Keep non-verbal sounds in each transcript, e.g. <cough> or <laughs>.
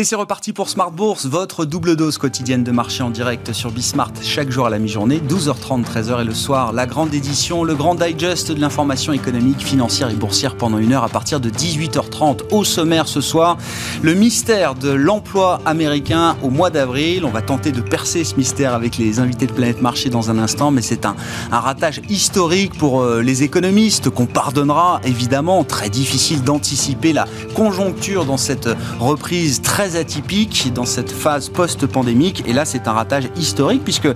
Et c'est reparti pour Smart Bourse, votre double dose quotidienne de marché en direct sur Bismart chaque jour à la mi-journée, 12h30, 13h et le soir, la grande édition, le grand digest de l'information économique, financière et boursière pendant une heure à partir de 18h30. Au sommaire ce soir, le mystère de l'emploi américain au mois d'avril. On va tenter de percer ce mystère avec les invités de Planète Marché dans un instant, mais c'est un, un ratage historique pour euh, les économistes qu'on pardonnera évidemment. Très difficile d'anticiper la conjoncture dans cette reprise très atypique dans cette phase post-pandémique. Et là, c'est un ratage historique puisque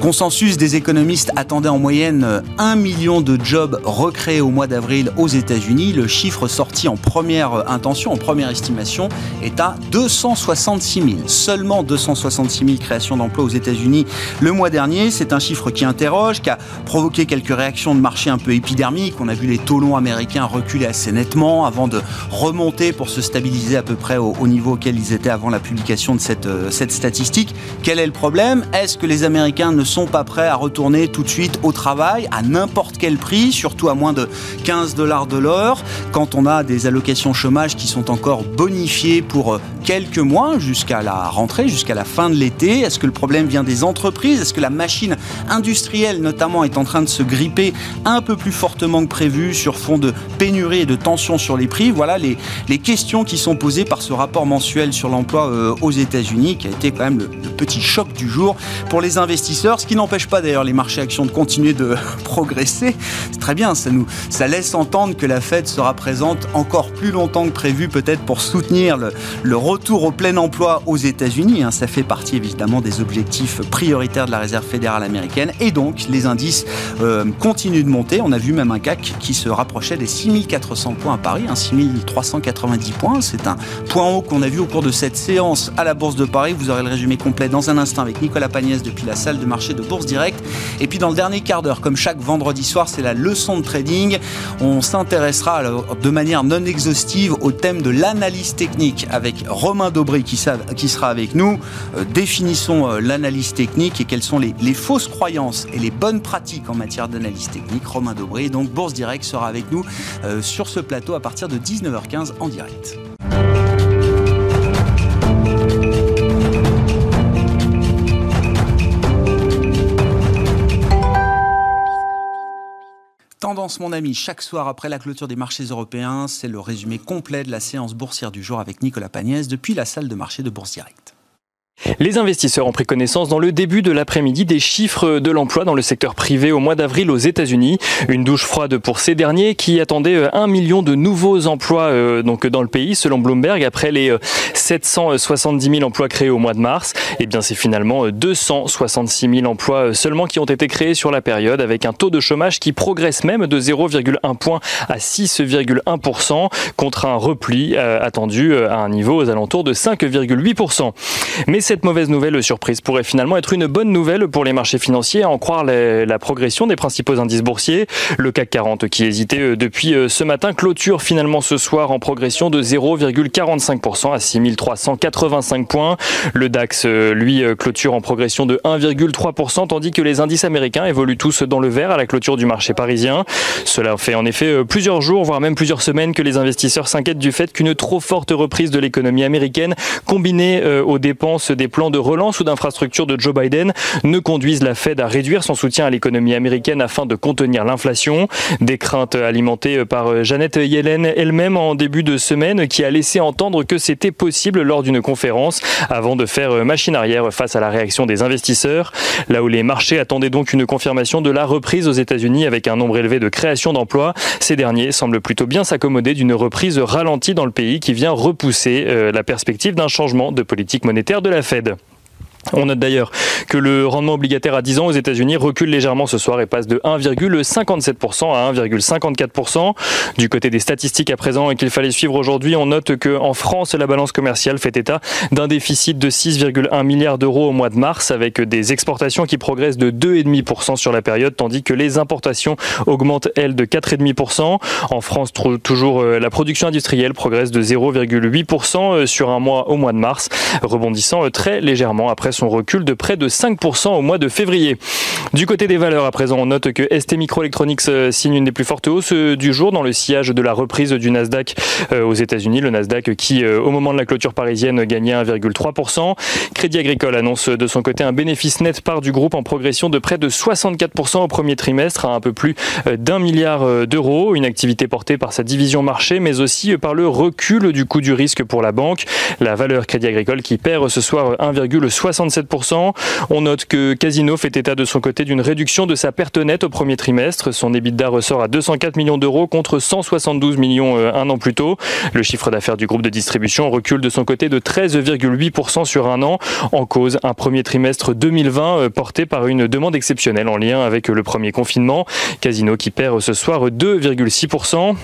consensus des économistes attendait en moyenne 1 million de jobs recréés au mois d'avril aux États-Unis. Le chiffre sorti en première intention, en première estimation, est à 266 000. Seulement 266 000 créations d'emplois aux États-Unis le mois dernier. C'est un chiffre qui interroge, qui a provoqué quelques réactions de marché un peu épidermiques. On a vu les taux longs américains reculer assez nettement avant de remonter pour se stabiliser à peu près au, au niveau auquel ils étaient avant la publication de cette, euh, statistique. Quel est le problème? Est-ce que les Américains ne sont pas prêts à retourner tout de suite au travail à n'importe quel prix, surtout à moins de 15 dollars de l'heure, quand on a des allocations chômage qui sont encore bonifiées pour euh, quelques mois jusqu'à la rentrée, jusqu'à la fin de l'été Est-ce que le problème vient des entreprises? Est-ce que la machine industrielle notamment est en train de se gripper un peu plus fortement que prévu sur fond de pénurie et de tension sur les prix? Voilà les, les questions qui sont posées par ce rapport mensuel sur l'emploi euh, aux États-Unis, qui a été quand même le, petit choc du jour pour les investisseurs, ce qui n'empêche pas d'ailleurs les marchés actions de continuer de <laughs> progresser. C'est très bien, ça nous ça laisse entendre que la Fed sera présente encore plus longtemps que prévu, peut-être pour soutenir le, retour au plein emploi aux États-Unis. Hein. Ça fait partie évidemment des objectifs prioritaires de la Réserve fédérale américaine. Et donc, les indices euh, continuent de monter. On a vu même un CAC qui se rapprochait des 6400 points à Paris, hein, 6390 points. C'est un point haut qu'on a vu au cours de cette séance à la Bourse de Paris. Vous aurez le résumé complet dans un instant avec Nicolas Pagnès depuis la salle de marché de Bourse Direct. Et puis dans le dernier quart d'heure, comme chaque vendredi soir, c'est la leçon de trading. On s'intéressera de manière non exhaustive au thème de l'analyse technique avec Romain Daubry qui, sera avec nous. Euh, définissons euh, l'analyse technique et quelles sont les, fausses croyances et les bonnes pratiques en matière d'analyse technique. Romain Daubry, donc Bourse Direct, sera avec nous euh, sur ce plateau à partir de 19h15 en direct. Mon ami, chaque soir après la clôture des marchés européens, c'est le résumé complet de la séance boursière du jour avec Nicolas Pagnès depuis la salle de marché de Bourse. Les investisseurs ont pris connaissance dans le début de l'après-midi des chiffres de l'emploi dans le secteur privé au mois d'avril aux États-Unis. Une douche froide pour ces derniers qui attendaient euh, un million de nouveaux emplois euh, donc dans le pays selon Bloomberg après les 770 euh, 000 emplois créés au mois de mars. Et eh bien c'est finalement 266 000 emplois seulement qui ont été créés sur la période avec un taux de chômage qui progresse même de 0,1 point à 6,1% contre un repli attendu à un niveau aux alentours de 5,8%. Mais cette mauvaise nouvelle surprise pourrait finalement être une bonne nouvelle pour les marchés financiers, à en croire la progression des principaux indices boursiers. Le CAC 40 qui hésitait euh, depuis euh, ce matin clôture finalement ce soir en progression de 0,45% à 6385 points. Le DAX, euh, lui, clôture en progression de 1,3%, tandis que les indices américains évoluent tous dans le vert à la clôture du marché parisien. Cela fait en effet plusieurs jours, voire même plusieurs semaines que les investisseurs s'inquiètent du fait qu'une trop forte reprise de l'économie américaine, combinée aux dépenses des plans de relance ou d'infrastructure de Joe Biden ne conduisent la Fed à réduire son soutien à l'économie américaine afin de contenir l'inflation. Des craintes alimentées par Janet Yellen elle-même en début de semaine qui a laissé entendre que c'était possible lors d'une conférence avant de faire machine arrière face à la réaction des investisseurs. Là où les marchés attendaient donc une confirmation de la reprise aux États-Unis avec un nombre élevé de créations d'emplois, ces derniers semblent plutôt bien s'accommoder d'une reprise ralentie dans le pays qui vient repousser euh, la perspective d'un changement de politique monétaire de la Fed. Fed. On note d'ailleurs que le rendement obligataire à 10 ans aux États-Unis recule légèrement ce soir et passe de 1,57% à 1,54%. Du côté des statistiques à présent et qu'il fallait suivre aujourd'hui, on note qu'en France, la balance commerciale fait état d'un déficit de 6,1 milliards d'euros au mois de mars avec des exportations qui progressent de 2,5% sur la période tandis que les importations augmentent, elles, de 4,5%. En France, toujours euh, la production industrielle progresse de 0,8% euh, sur un mois au mois de mars, rebondissant euh, très légèrement après son recul de près de 5% au mois de février. Du côté des valeurs, à présent, on note que ST Microelectronics euh, signe une des plus fortes hausses euh, du jour dans le sillage de la reprise du Nasdaq euh, aux États-Unis. Le Nasdaq qui, au moment de la clôture parisienne, gagnait 1,3%. Crédit Agricole annonce de son côté un bénéfice net part du groupe en progression de près de 64% au premier trimestre à un peu plus d'un milliard d'euros. Une activité portée par sa division marché, mais aussi par le recul du coût du risque pour la banque. La valeur Crédit Agricole qui perd ce soir 1,67%. On note que Casino fait état de son côté d'une réduction de sa perte nette au premier trimestre. Son EBITDA ressort à 204 millions d'euros contre 172 millions euh, un an plus tôt. Le chiffre d'affaires du groupe de distribution recule de son côté de 13,8% sur un an, en cause un premier trimestre 2020 euh, porté par une demande exceptionnelle en lien avec le premier confinement. Casino qui perd ce soir 2,6%.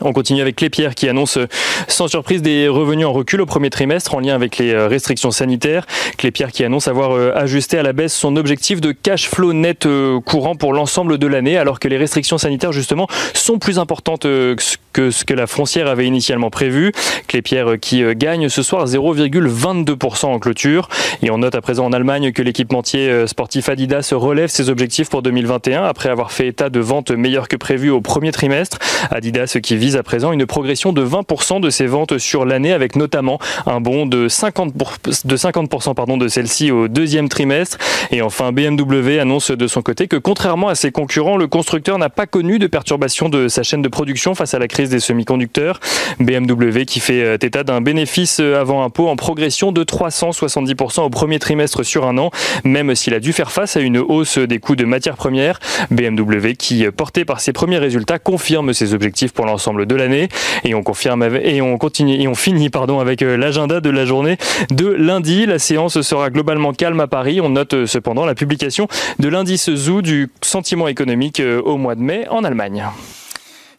On continue avec Clépierre qui annonce sans surprise des revenus en recul au premier trimestre en lien avec les euh, restrictions sanitaires. Clépierre qui annonce avoir euh, ajusté à la baisse son objectif de cash flow net euh, courant pour l'ensemble de l'année alors que les restrictions sanitaires justement sont plus importantes que ce que la foncière avait initialement prévu. Clépierre qui gagne ce soir 0,22% en clôture. Et on note à présent en Allemagne que l'équipementier sportif Adidas relève ses objectifs pour 2021 après avoir fait état de ventes meilleures que prévues au premier trimestre. Adidas qui vise à présent une progression de 20% de ses ventes sur l'année, avec notamment un bond de 50%, de, 50 pardon, de celle-ci au deuxième trimestre. Et enfin, BMW annonce de son côté que contrairement à ses concurrents, le constructeur n'a pas connu de perturbation de sa chaîne de production face à la crise des semi-conducteurs. BMW qui fait euh, état d'un bénéfice euh, avant impôt en progression de 370% au premier trimestre sur un an, même s'il a dû faire face à une hausse des coûts de matières premières. BMW qui, porté par ses premiers résultats, confirme ses objectifs pour l'ensemble de l'année. Et on confirme et on continue et on finit pardon avec euh, l'agenda de la journée de lundi. La séance sera globalement calme à Paris. On note euh, cependant la publication de l'indice ZOO du sentiment économique euh, au mois de mai en Allemagne.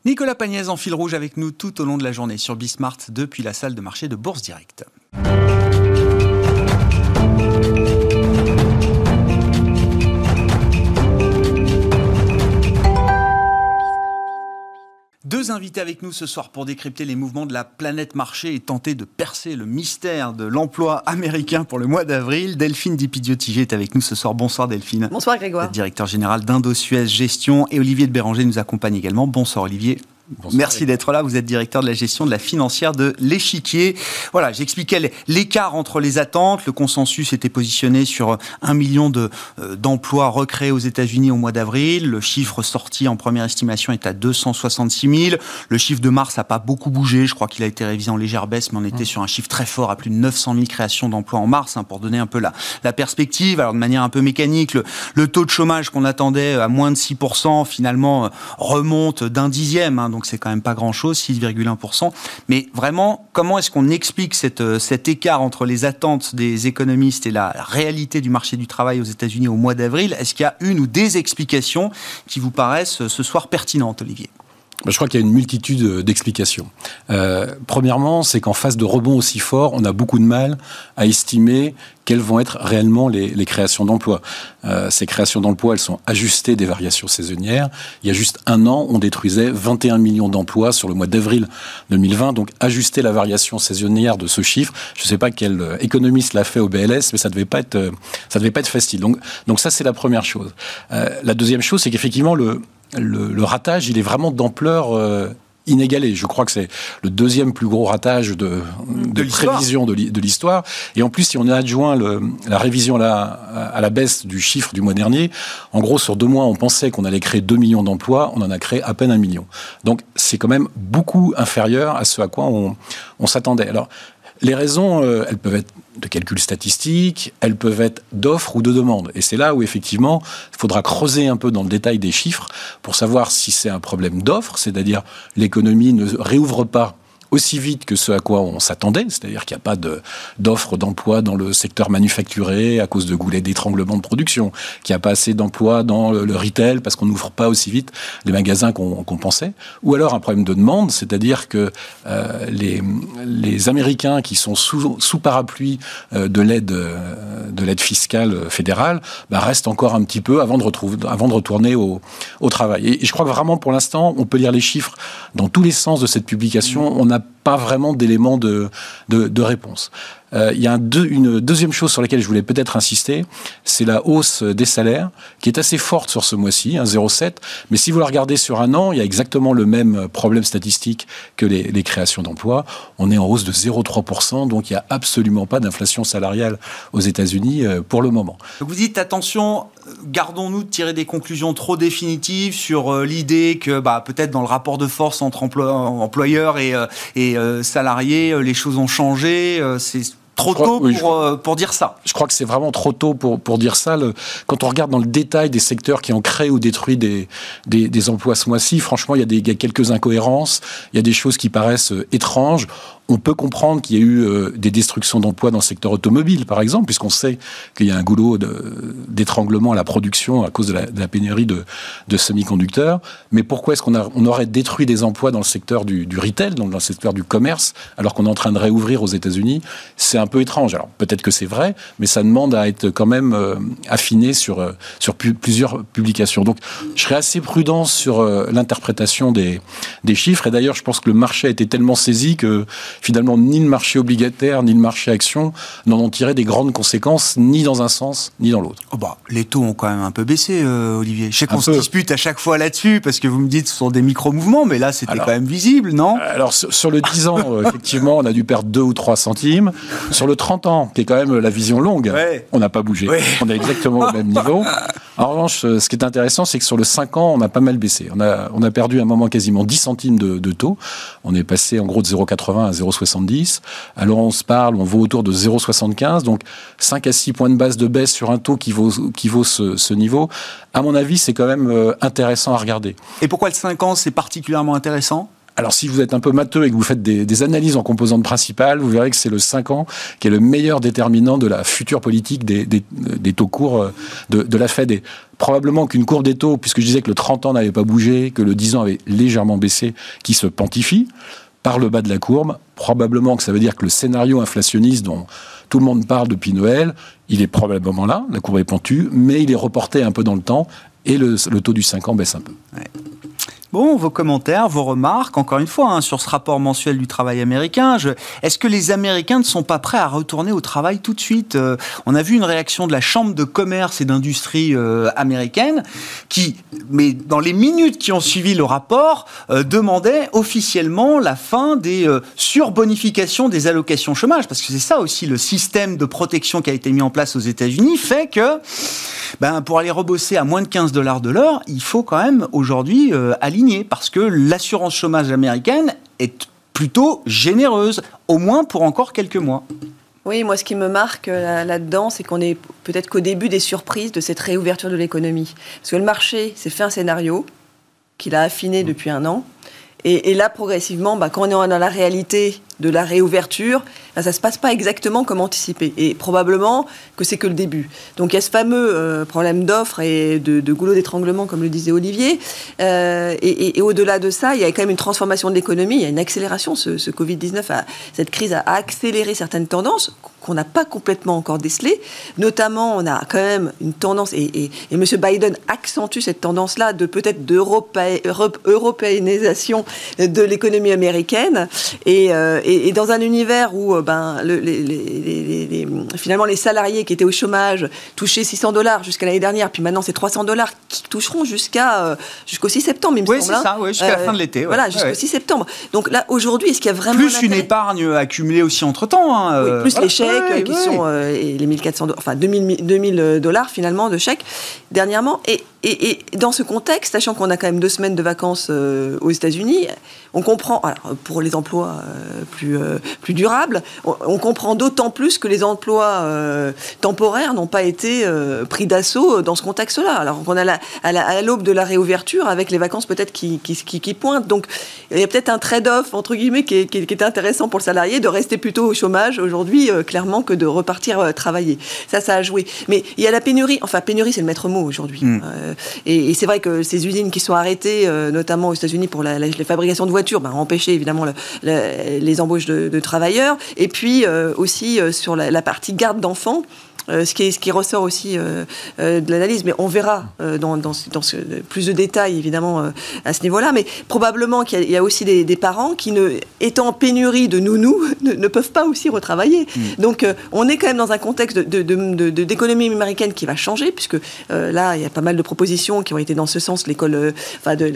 Nicolas Pagnès en fil rouge avec nous tout au long de la journée sur Bismart depuis la salle de marché de Bourse Directe. Avec nous ce soir pour décrypter les mouvements de la planète marché et tenter de percer le mystère de l'emploi américain pour le mois d'avril. Delphine Dipidio-Tigé est avec nous ce soir. Bonsoir Delphine. Bonsoir Grégoire. Directeur général d'Indo-Suez Gestion et Olivier de Béranger nous accompagne également. Bonsoir Olivier. Merci d'être là. Vous êtes directeur de la gestion de la financière de l'échiquier. Voilà, j'expliquais l'écart entre les attentes. Le consensus était positionné sur un million euh, d'emplois recréés aux États-Unis au mois d'avril. Le chiffre sorti en première estimation est à 266 000. Le chiffre de mars n'a pas beaucoup bougé. Je crois qu'il a été révisé en légère baisse, mais on était mmh. sur un chiffre très fort à plus de 900 000 créations d'emplois en mars, hein, pour donner un peu la, la perspective. Alors, de manière un peu mécanique, le, le taux de chômage qu'on attendait à moins de 6%, finalement, remonte d'un dixième. Hein, donc c'est quand même pas grand-chose, 6,1%. Mais vraiment, comment est-ce qu'on explique euh, cet écart entre les attentes des économistes et la réalité du marché du travail aux États-Unis au mois d'avril? Est-ce qu'il y a une ou des explications qui vous paraissent euh, ce soir pertinentes, Olivier? Je crois qu'il y a une multitude euh, d'explications. Euh, premièrement, c'est qu'en phase de rebond aussi fort, on a beaucoup de mal à estimer quelles vont être réellement les, créations d'emplois. Euh, ces créations d'emplois, elles sont ajustées des variations saisonnières. Il y a juste un an, on détruisait 21 millions d'emplois sur le mois d'avril 2020. Donc, ajuster la variation saisonnière de ce chiffre, je ne sais pas quel euh, économiste l'a fait au BLS, mais ça devait pas être, ça devait pas être facile. Donc, donc ça, c'est la première chose. Euh, la deuxième chose, c'est qu'effectivement, le, le, ratage, il est vraiment d'ampleur euh, inégalée. Je crois que c'est le deuxième plus gros ratage de, de, prévision de l'histoire. Et en plus, si on adjoint la révision à la baisse du chiffre du mois dernier, en gros, sur deux mois, on pensait qu'on allait créer 2 millions d'emplois, on en a créé à peine un million. Donc, c'est quand même beaucoup inférieur à ce à quoi on, on s'attendait. Alors, les raisons, euh, elles peuvent être de calcul statistique, elles peuvent être d'offres ou de demandes. Et c'est là où effectivement, il faudra creuser un peu dans le détail des chiffres pour savoir si c'est un problème d'offre, c'est-à-dire l'économie ne réouvre pas aussi vite que ce à quoi on s'attendait, c'est-à-dire qu'il n'y a pas d'offres d'emploi dans le secteur manufacturé à cause de goulets d'étranglement de production, qu'il n'y a pas assez d'emplois dans le, retail parce qu'on n'ouvre pas aussi vite les magasins qu'on pensait, ou alors un problème de demande, c'est-à-dire que euh, les, les Américains qui sont sous, sous parapluie euh, de l'aide euh, de l'aide fiscale fédérale bah, restent encore un petit peu avant de, retrouver, avant de retourner au, au travail. Et, je crois que vraiment pour l'instant, on peut lire les chiffres dans tous les sens de cette publication. On a pas vraiment d'éléments de, réponse. Euh, il y a un une deuxième chose sur laquelle je voulais peut-être insister, c'est la hausse des salaires, qui est assez forte sur ce mois-ci, 0,7. Mais si vous la regardez sur un an, il y a exactement le même problème statistique que les, créations d'emplois. On est en hausse de 0,3%, donc il n'y a absolument pas d'inflation salariale aux États-Unis euh, pour le moment. Vous dites attention, gardons-nous de tirer des conclusions trop définitives sur euh, l'idée que bah, peut-être dans le rapport de force entre employeurs et, et salariés, les choses ont changé. Trop tôt pour, euh, pour, dire ça. Je crois que c'est vraiment trop tôt pour, pour dire ça. Le, quand on regarde dans le détail des secteurs qui ont créé ou détruit des, des, des emplois ce mois-ci, franchement, il y, a des, il y a quelques incohérences, il y a des choses qui paraissent euh, étranges on peut comprendre qu'il y a eu euh, des destructions d'emplois dans le secteur automobile, par exemple, puisqu'on sait qu'il y a un goulot d'étranglement à la production à cause de la, pénurie de, semi-conducteurs. Mais pourquoi est-ce qu'on on aurait détruit des emplois dans le secteur du, retail, donc dans le secteur du commerce, alors qu'on est en train de réouvrir aux États-Unis? C'est un peu étrange. Alors peut-être que c'est vrai, mais ça demande à être quand même euh, affiné sur, euh, sur plusieurs publications. Donc je serais assez prudent sur l'interprétation des, des chiffres. Et d'ailleurs, je pense que le marché a été tellement saisi que finalement, ni le marché obligataire, ni le marché action n'en ont tiré des grandes conséquences, ni dans un sens, ni dans l'autre. Oh bah, les taux ont quand même un peu baissé, euh, Olivier. Je sais qu'on se dispute à chaque fois là-dessus, parce que vous me dites que ce sont des micro-mouvements, mais là, c'était quand même visible, non? Alors, sur, le 10 ans, euh, effectivement, on a dû perdre 2 ou 3 centimes. Sur le 30 ans, qui est quand même la vision longue, on n'a pas bougé. On est exactement au même niveau. En revanche, euh, ce qui est intéressant, c'est que sur le 5 ans, on a pas mal baissé. On a, on a perdu à un moment quasiment 10 centimes de, de taux. On est passé en gros de 0,80 à 0,70 0,70. Alors on se parle, on vaut autour de 0,75. Donc 5 à 6 points de base de baisse sur un taux qui vaut, qui vaut ce, niveau. À mon avis, c'est quand même euh, intéressant à regarder. Et pourquoi le 5 ans, c'est particulièrement intéressant? Alors, si vous êtes un peu matheux et que vous faites des, analyses en composantes principales, vous verrez que c'est le 5 ans qui est le meilleur déterminant de la future politique des, taux courts euh, de, de, la Fed. Et probablement qu'une courbe des taux, puisque je disais que le 30 ans n'avait pas bougé, que le 10 ans avait légèrement baissé, qui se quantifie, par le bas de la courbe. Probablement que ça veut dire que le scénario inflationniste dont tout le monde parle depuis Noël, il est probablement là, la courbe est pentue, mais il est reporté un peu dans le temps et le, taux du 5 ans baisse un peu. Bon, vos commentaires, vos remarques, encore une fois, hein, sur ce rapport mensuel du travail américain. Est-ce que les Américains ne sont pas prêts à retourner au travail tout de suite euh, On a vu une réaction de la Chambre de commerce et d'industrie euh, américaine qui, mais dans les minutes qui ont suivi le rapport, euh, demandait officiellement la fin des surbonifications des allocations chômage. Parce que c'est ça aussi le système de protection qui a été mis en place aux États-Unis, fait que ben, pour aller rebosser à moins de 15 dollars de l'heure, il faut quand même aujourd'hui aligner parce que l'assurance chômage américaine est plutôt généreuse, au moins pour encore quelques mois. Oui, moi, ce qui me marque euh, là-dedans, c'est qu'on est peut-être qu'au début des surprises de cette réouverture de l'économie. Parce que le marché s'est fait un scénario qu'il a affiné depuis un an. Et, là, progressivement, bah, quand on est dans la réalité de la réouverture, ça ça se passe pas exactement comme anticipé. Et probablement que c'est que le début. Donc il y a ce fameux euh, problème d'offre et de, goulot d'étranglement, comme le disait Olivier. Euh, et, au-delà de ça, il y a quand même une transformation de l'économie, il y a une accélération. Ce, Covid-19, cette crise a accéléré certaines tendances qu'on n'a pas complètement encore décelées. Notamment, on a quand même une tendance, et, M. Biden accentue cette tendance-là de peut-être d'européanisation de l'économie américaine. Et, euh, et, dans un univers où euh, ben, les, finalement les salariés qui étaient au chômage touchaient 600 dollars jusqu'à l'année dernière, puis maintenant c'est 300 dollars qui toucheront jusqu'à euh, jusqu'au 6 septembre, il me oui, semble. Oui, c'est hein. ça, jusqu'à la fin de l'été. Voilà, jusqu'au 6 septembre. Donc là, aujourd'hui, est-ce qu'il y a vraiment. Plus une épargne accumulée aussi entre-temps. Hein, plus les chèques qui sont. et les 1400 enfin 2000, 2000 dollars finalement de chèques dernièrement. Et, et, dans ce contexte, sachant qu'on a quand même deux semaines de vacances aux États-Unis, on comprend, alors, pour les emplois plus, euh, plus durable. On, comprend d'autant plus que les emplois euh, temporaires n'ont pas été euh, pris d'assaut dans ce contexte-là. Alors qu'on a la, à l'aube de la réouverture avec les vacances peut-être qui, qui, qui, pointent. Donc il y a peut-être un trade-off, entre guillemets, qui est, qui est, intéressant pour le salarié de rester plutôt au chômage aujourd'hui, clairement, que de repartir travailler. Ça, ça a joué. Mais il y a la pénurie. Enfin, pénurie, c'est le maître mot aujourd'hui. Hmm. et, c'est vrai que ces usines qui sont arrêtées, notamment aux États-Unis pour la, fabrication de voitures, ont empêché évidemment les embauches de, travailleurs, et puis euh, aussi euh, sur la, partie garde d'enfants. Ce, qui est, ce qui ressort aussi de l'analyse, mais on verra dans, dans, dans ce, plus de détails évidemment à ce niveau-là. Mais probablement qu'il y, a aussi des, parents qui, ne, étant en pénurie de nounous, <laughs> ne, peuvent pas aussi retravailler. Mm. Donc on est quand même dans un contexte d'économie de, de, américaine qui va changer, puisque là, il y a pas mal de propositions qui ont été dans ce sens. L'école, enfin de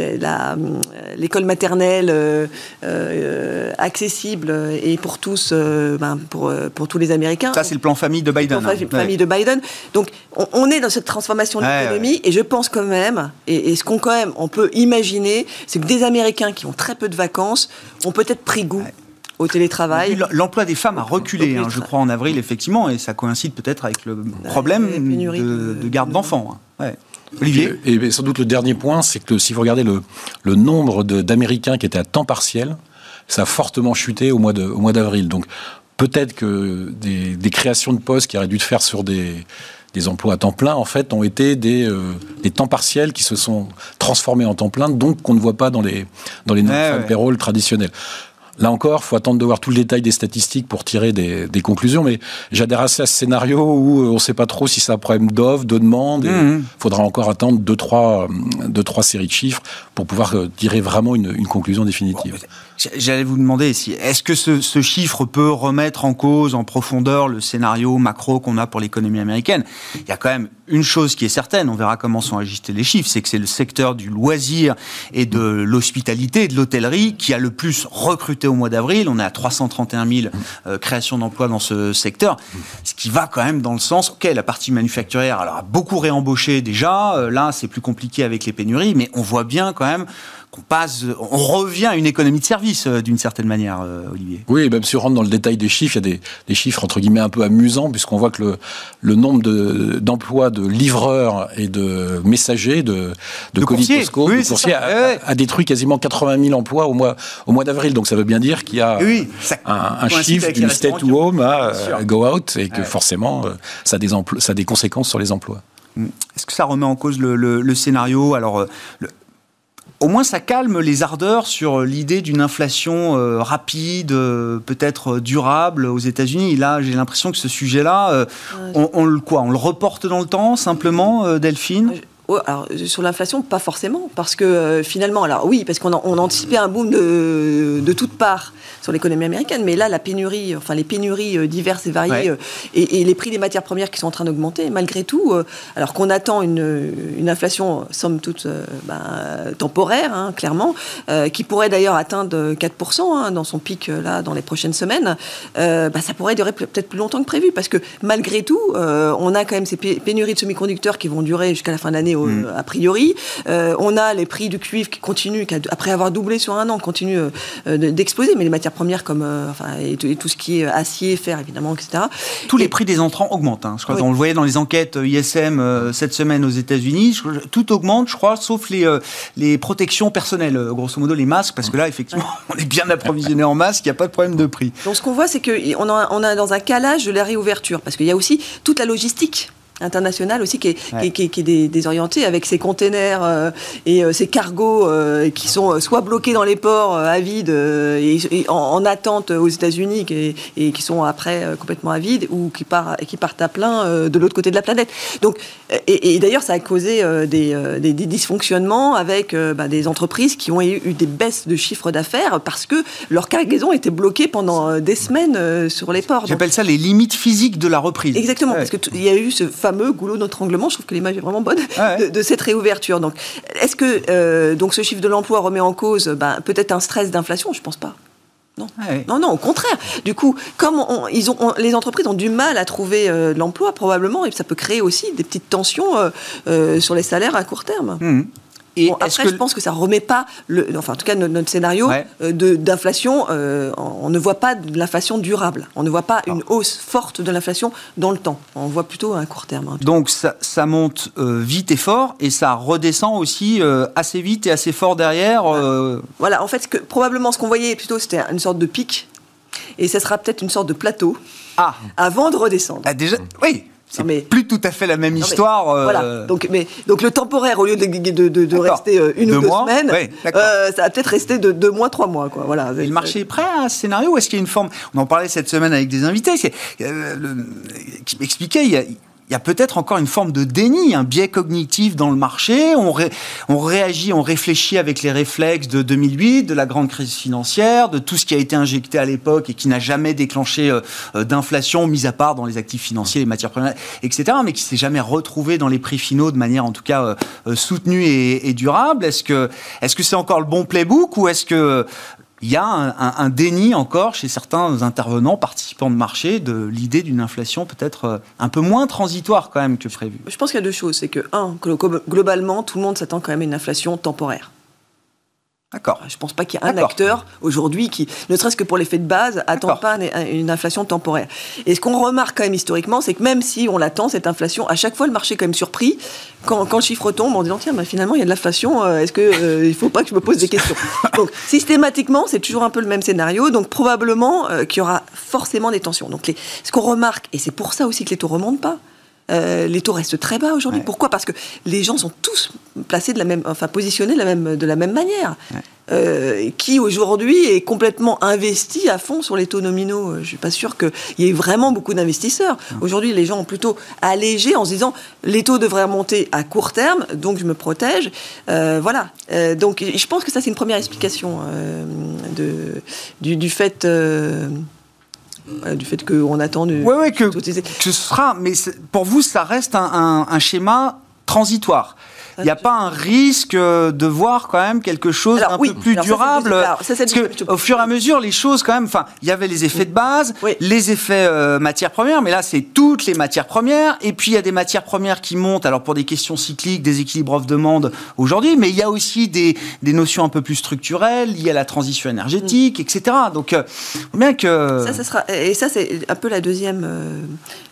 l'école maternelle accessible et pour tous, ben, pour, pour tous les Américains. Ça, c'est le plan famille de Biden. Plan hein. Famille de Biden. Donc, on, est dans cette transformation de l'économie, et je pense quand même, et, ce qu'on quand même on peut imaginer, c'est que des Américains qui ont très peu de vacances ont peut-être pris goût au télétravail. L'emploi des femmes a reculé, hein, je crois, en avril, effectivement, et ça coïncide peut-être avec le problème de, garde d'enfants. Hein. Olivier et, sans doute le dernier point, c'est que si vous regardez le, le nombre d'Américains qui étaient à temps partiel, ça a fortement chuté au mois d'avril. Donc peut-être que des, créations de postes qui auraient dû se faire sur des, emplois à temps plein, en fait, ont été euh, des, temps partiels qui se sont transformés en temps plein, donc qu'on ne voit pas dans les, dans les payroll traditionnels. Là encore, faut attendre de voir tout le détail des statistiques pour tirer des, conclusions, mais j'adhère assez à ce scénario où on ne sait pas trop si c'est un problème d'offre, de demande. Il mmh. faudra encore attendre deux trois, deux, trois séries de chiffres pour pouvoir euh, tirer vraiment une, une conclusion définitive. J'allais vous demander si est-ce que ce, chiffre peut remettre en cause en profondeur le scénario macro qu'on a pour l'économie américaine? Il y a quand même une chose qui est certaine, on verra comment sont ajustés les chiffres, c'est que c'est le secteur du loisir et de l'hospitalité, de l'hôtellerie qui a le plus recruté au mois d'avril. On est à 331 000 euh, créations d'emplois dans ce secteur, ce qui va quand même dans le sens, ok, la partie manufacturière a beaucoup réembauché déjà, euh, là c'est plus compliqué avec les pénuries, mais on voit bien quand même qu'on passe, on revient à une économie de service euh, d'une certaine manière, euh, Olivier. Oui, même si on rentre dans le détail des chiffres, il y a des, chiffres entre guillemets un peu amusants puisqu'on voit que le, le nombre d'emplois de, livreurs et de messagers de, de, colis a, détruit quasiment 80 000 emplois au mois, au mois d'avril. Donc ça veut bien dire qu'il y a un, chiffre d'une stay to home à, go out et que forcément ça a, des ça a des conséquences sur les emplois. Est-ce que ça remet en cause le, le scénario? Alors, le, au moins ça calme les ardeurs sur l'idée d'une inflation euh, rapide, euh, peut-être euh, durable aux États-Unis. Là, j'ai l'impression que ce sujet-là, on, on, le quoi On le reporte dans le temps simplement, Delphine? Alors, sur l'inflation, pas forcément, parce que euh, finalement, alors oui, parce qu'on on anticipait un boom de, de toutes parts sur l'économie américaine, mais là, la pénurie, enfin les pénuries euh, diverses et variées, euh, et, les prix des matières premières qui sont en train d'augmenter, malgré tout, alors qu'on attend une, une, inflation, somme toute, ben, temporaire, hein, clairement, qui pourrait d'ailleurs atteindre 4% hein, dans son pic là dans les prochaines semaines, ben, ça pourrait durer peut-être plus longtemps que prévu, parce que malgré tout, on a quand même ces pénuries de semi-conducteurs qui vont durer jusqu'à la fin de l'année Mm. a priori. Euh, on a les prix du cuivre qui continuent, après avoir doublé sur un an, continuent euh, d'exploser, mais les matières premières comme euh, enfin, et, tout ce qui est acier, fer évidemment, etc. Tous les prix des entrants augmentent. Hein. Je crois qu'on le voyait dans les enquêtes ISM cette semaine aux États-Unis. Tout augmente, je crois, sauf les, les protections personnelles, grosso modo les masques, parce que là, effectivement, <laughs> on est bien approvisionné en masques, il n'y a pas de problème de prix. Donc ce qu'on voit, c'est qu'on a, on a dans un calage de la réouverture, parce qu'il y a aussi toute la logistique international aussi qui est, qui, qui, est désorienté avec ses containers euh, et euh, ses cargos euh, qui sont soit bloqués dans les ports à vide et, en, attente aux États-Unis et, qui sont après complètement à vide ou qui, part, qui partent à plein de l'autre côté de la planète. Donc, et, d'ailleurs, ça a causé des, des, dysfonctionnements avec bah, des entreprises qui ont eu, des baisses de chiffre d'affaires parce que leur cargaison était bloquée pendant des semaines sur les ports. J'appelle ça les limites physiques de la reprise. Exactement, parce qu'il y a eu ce fameux goulot d'étranglement, je trouve que l'image est vraiment bonne, de, cette réouverture. Donc, est-ce que euh, donc ce chiffre de l'emploi remet en cause ben, peut-être un stress d'inflation? Je pense pas. Non. non, non, au contraire. Du coup, comme ils ont, les entreprises ont du mal à trouver euh, de l'emploi, probablement, et ça peut créer aussi des petites tensions euh, sur les salaires à court terme. Mmh après, je pense que ça remet pas, le, enfin en tout cas notre, scénario euh, d'inflation, euh, on ne voit pas de l'inflation durable. On ne voit pas une hausse forte de l'inflation dans le temps. On voit plutôt un court terme. Hein, Donc ça, ça monte euh, vite et fort et ça redescend aussi assez vite et assez fort derrière. Voilà, en fait, que, probablement ce qu'on voyait plutôt c'était une sorte de pic et ça sera peut-être une sorte de plateau ah. avant de redescendre. Ah, déjà, oui. C'est mais... plus tout à fait la même histoire. Voilà. Donc, mais, donc le temporaire, au lieu de, de, rester une ou deux semaines, ça va peut-être rester de deux mois, trois mois. Quoi. Voilà. Et le marché est prêt à un scénario ou est-ce qu'il y a une forme On en parlait cette semaine avec des invités qui m'expliquaient, il y a il y a peut-être encore une forme de déni, un biais cognitif dans le marché. On, réagit, on réfléchit avec les réflexes de 2008, de la grande crise financière, de tout ce qui a été injecté à l'époque et qui n'a jamais déclenché euh, euh, d'inflation, mis à part dans les actifs financiers, les matières premières, etc., mais qui s'est jamais retrouvé dans les prix finaux de manière en tout cas euh, soutenue et, et durable. Est-ce que est-ce que c'est encore le bon playbook ou est-ce que il y a un, déni encore chez certains intervenants, participants de marché, de l'idée d'une inflation peut-être euh, un peu moins transitoire quand même que prévu. Je pense qu'il y a deux choses. C'est que, un, globalement, tout le monde s'attend quand même à une inflation temporaire. D'accord. Je ne pense pas qu'il y ait un acteur aujourd'hui qui, ne serait-ce que pour l'effet de base, attend pas une inflation temporaire. Et ce qu'on remarque quand même historiquement, c'est que même si on l'attend, cette inflation, à chaque fois le marché est quand même surpris quand, le chiffre tombe en disant tiens, bah, finalement il y a de l'inflation, euh, est-ce qu'il euh, ne faut pas que je me pose des questions? <laughs> Donc systématiquement, c'est toujours un peu le même scénario, donc probablement euh, qu'il y aura forcément des tensions. Donc ce qu'on remarque, et c'est pour ça aussi que les taux remontent pas, euh, les taux restent très bas aujourd'hui. Pourquoi? Parce que les gens sont tous placés de la même, enfin positionnés de la même, de la même manière. Euh, qui aujourd'hui est complètement investi à fond sur les taux nominaux? Je suis pas sûr qu'il y ait vraiment beaucoup d'investisseurs. Aujourd'hui, les gens ont plutôt allégé en se disant les taux devraient remonter à court terme, donc je me protège. Euh, voilà. donc je pense que ça c'est une première explication de, du, du, fait du fait qu'on attend. Oui, oui, que, que, ce sera. Mais pour vous, ça reste un, un schéma transitoire il n'y a pas un risque euh, de voir quand même quelque chose d'un peu plus durable Parce que au fur et à mesure, les choses quand même, enfin, il y avait les effets de base, les effets euh, matières premières, mais là, c'est toutes les matières premières. Et puis, il y a des matières premières qui montent, alors pour des questions cycliques, des équilibres offre-demande aujourd'hui, mais il y a aussi des, des, notions un peu plus structurelles liées à la transition énergétique, mm. etc. Donc, euh, bien que... Ça, ça sera... Et ça, c'est un peu la deuxième...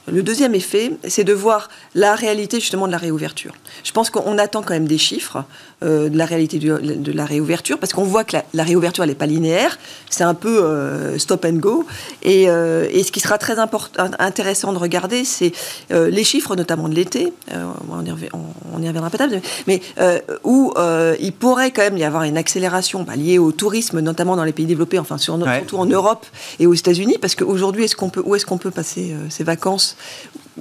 Le deuxième effet, c'est de voir la réalité justement de la réouverture. Je pense qu'on attend quand même des chiffres euh, de la réalité de la réouverture, parce qu'on voit que la, réouverture, elle n'est pas linéaire, c'est un peu euh, stop and go. Et, euh, et, ce qui sera très important, intéressant de regarder, c'est les chiffres, notamment de l'été, on, y reviendra peut-être, mais où il pourrait quand même y avoir une accélération bah, liée au tourisme, notamment dans les pays développés, enfin sur, surtout en Europe et aux États-Unis, parce qu'aujourd'hui, est-ce qu'on peut, où est-ce qu'on peut passer ses vacances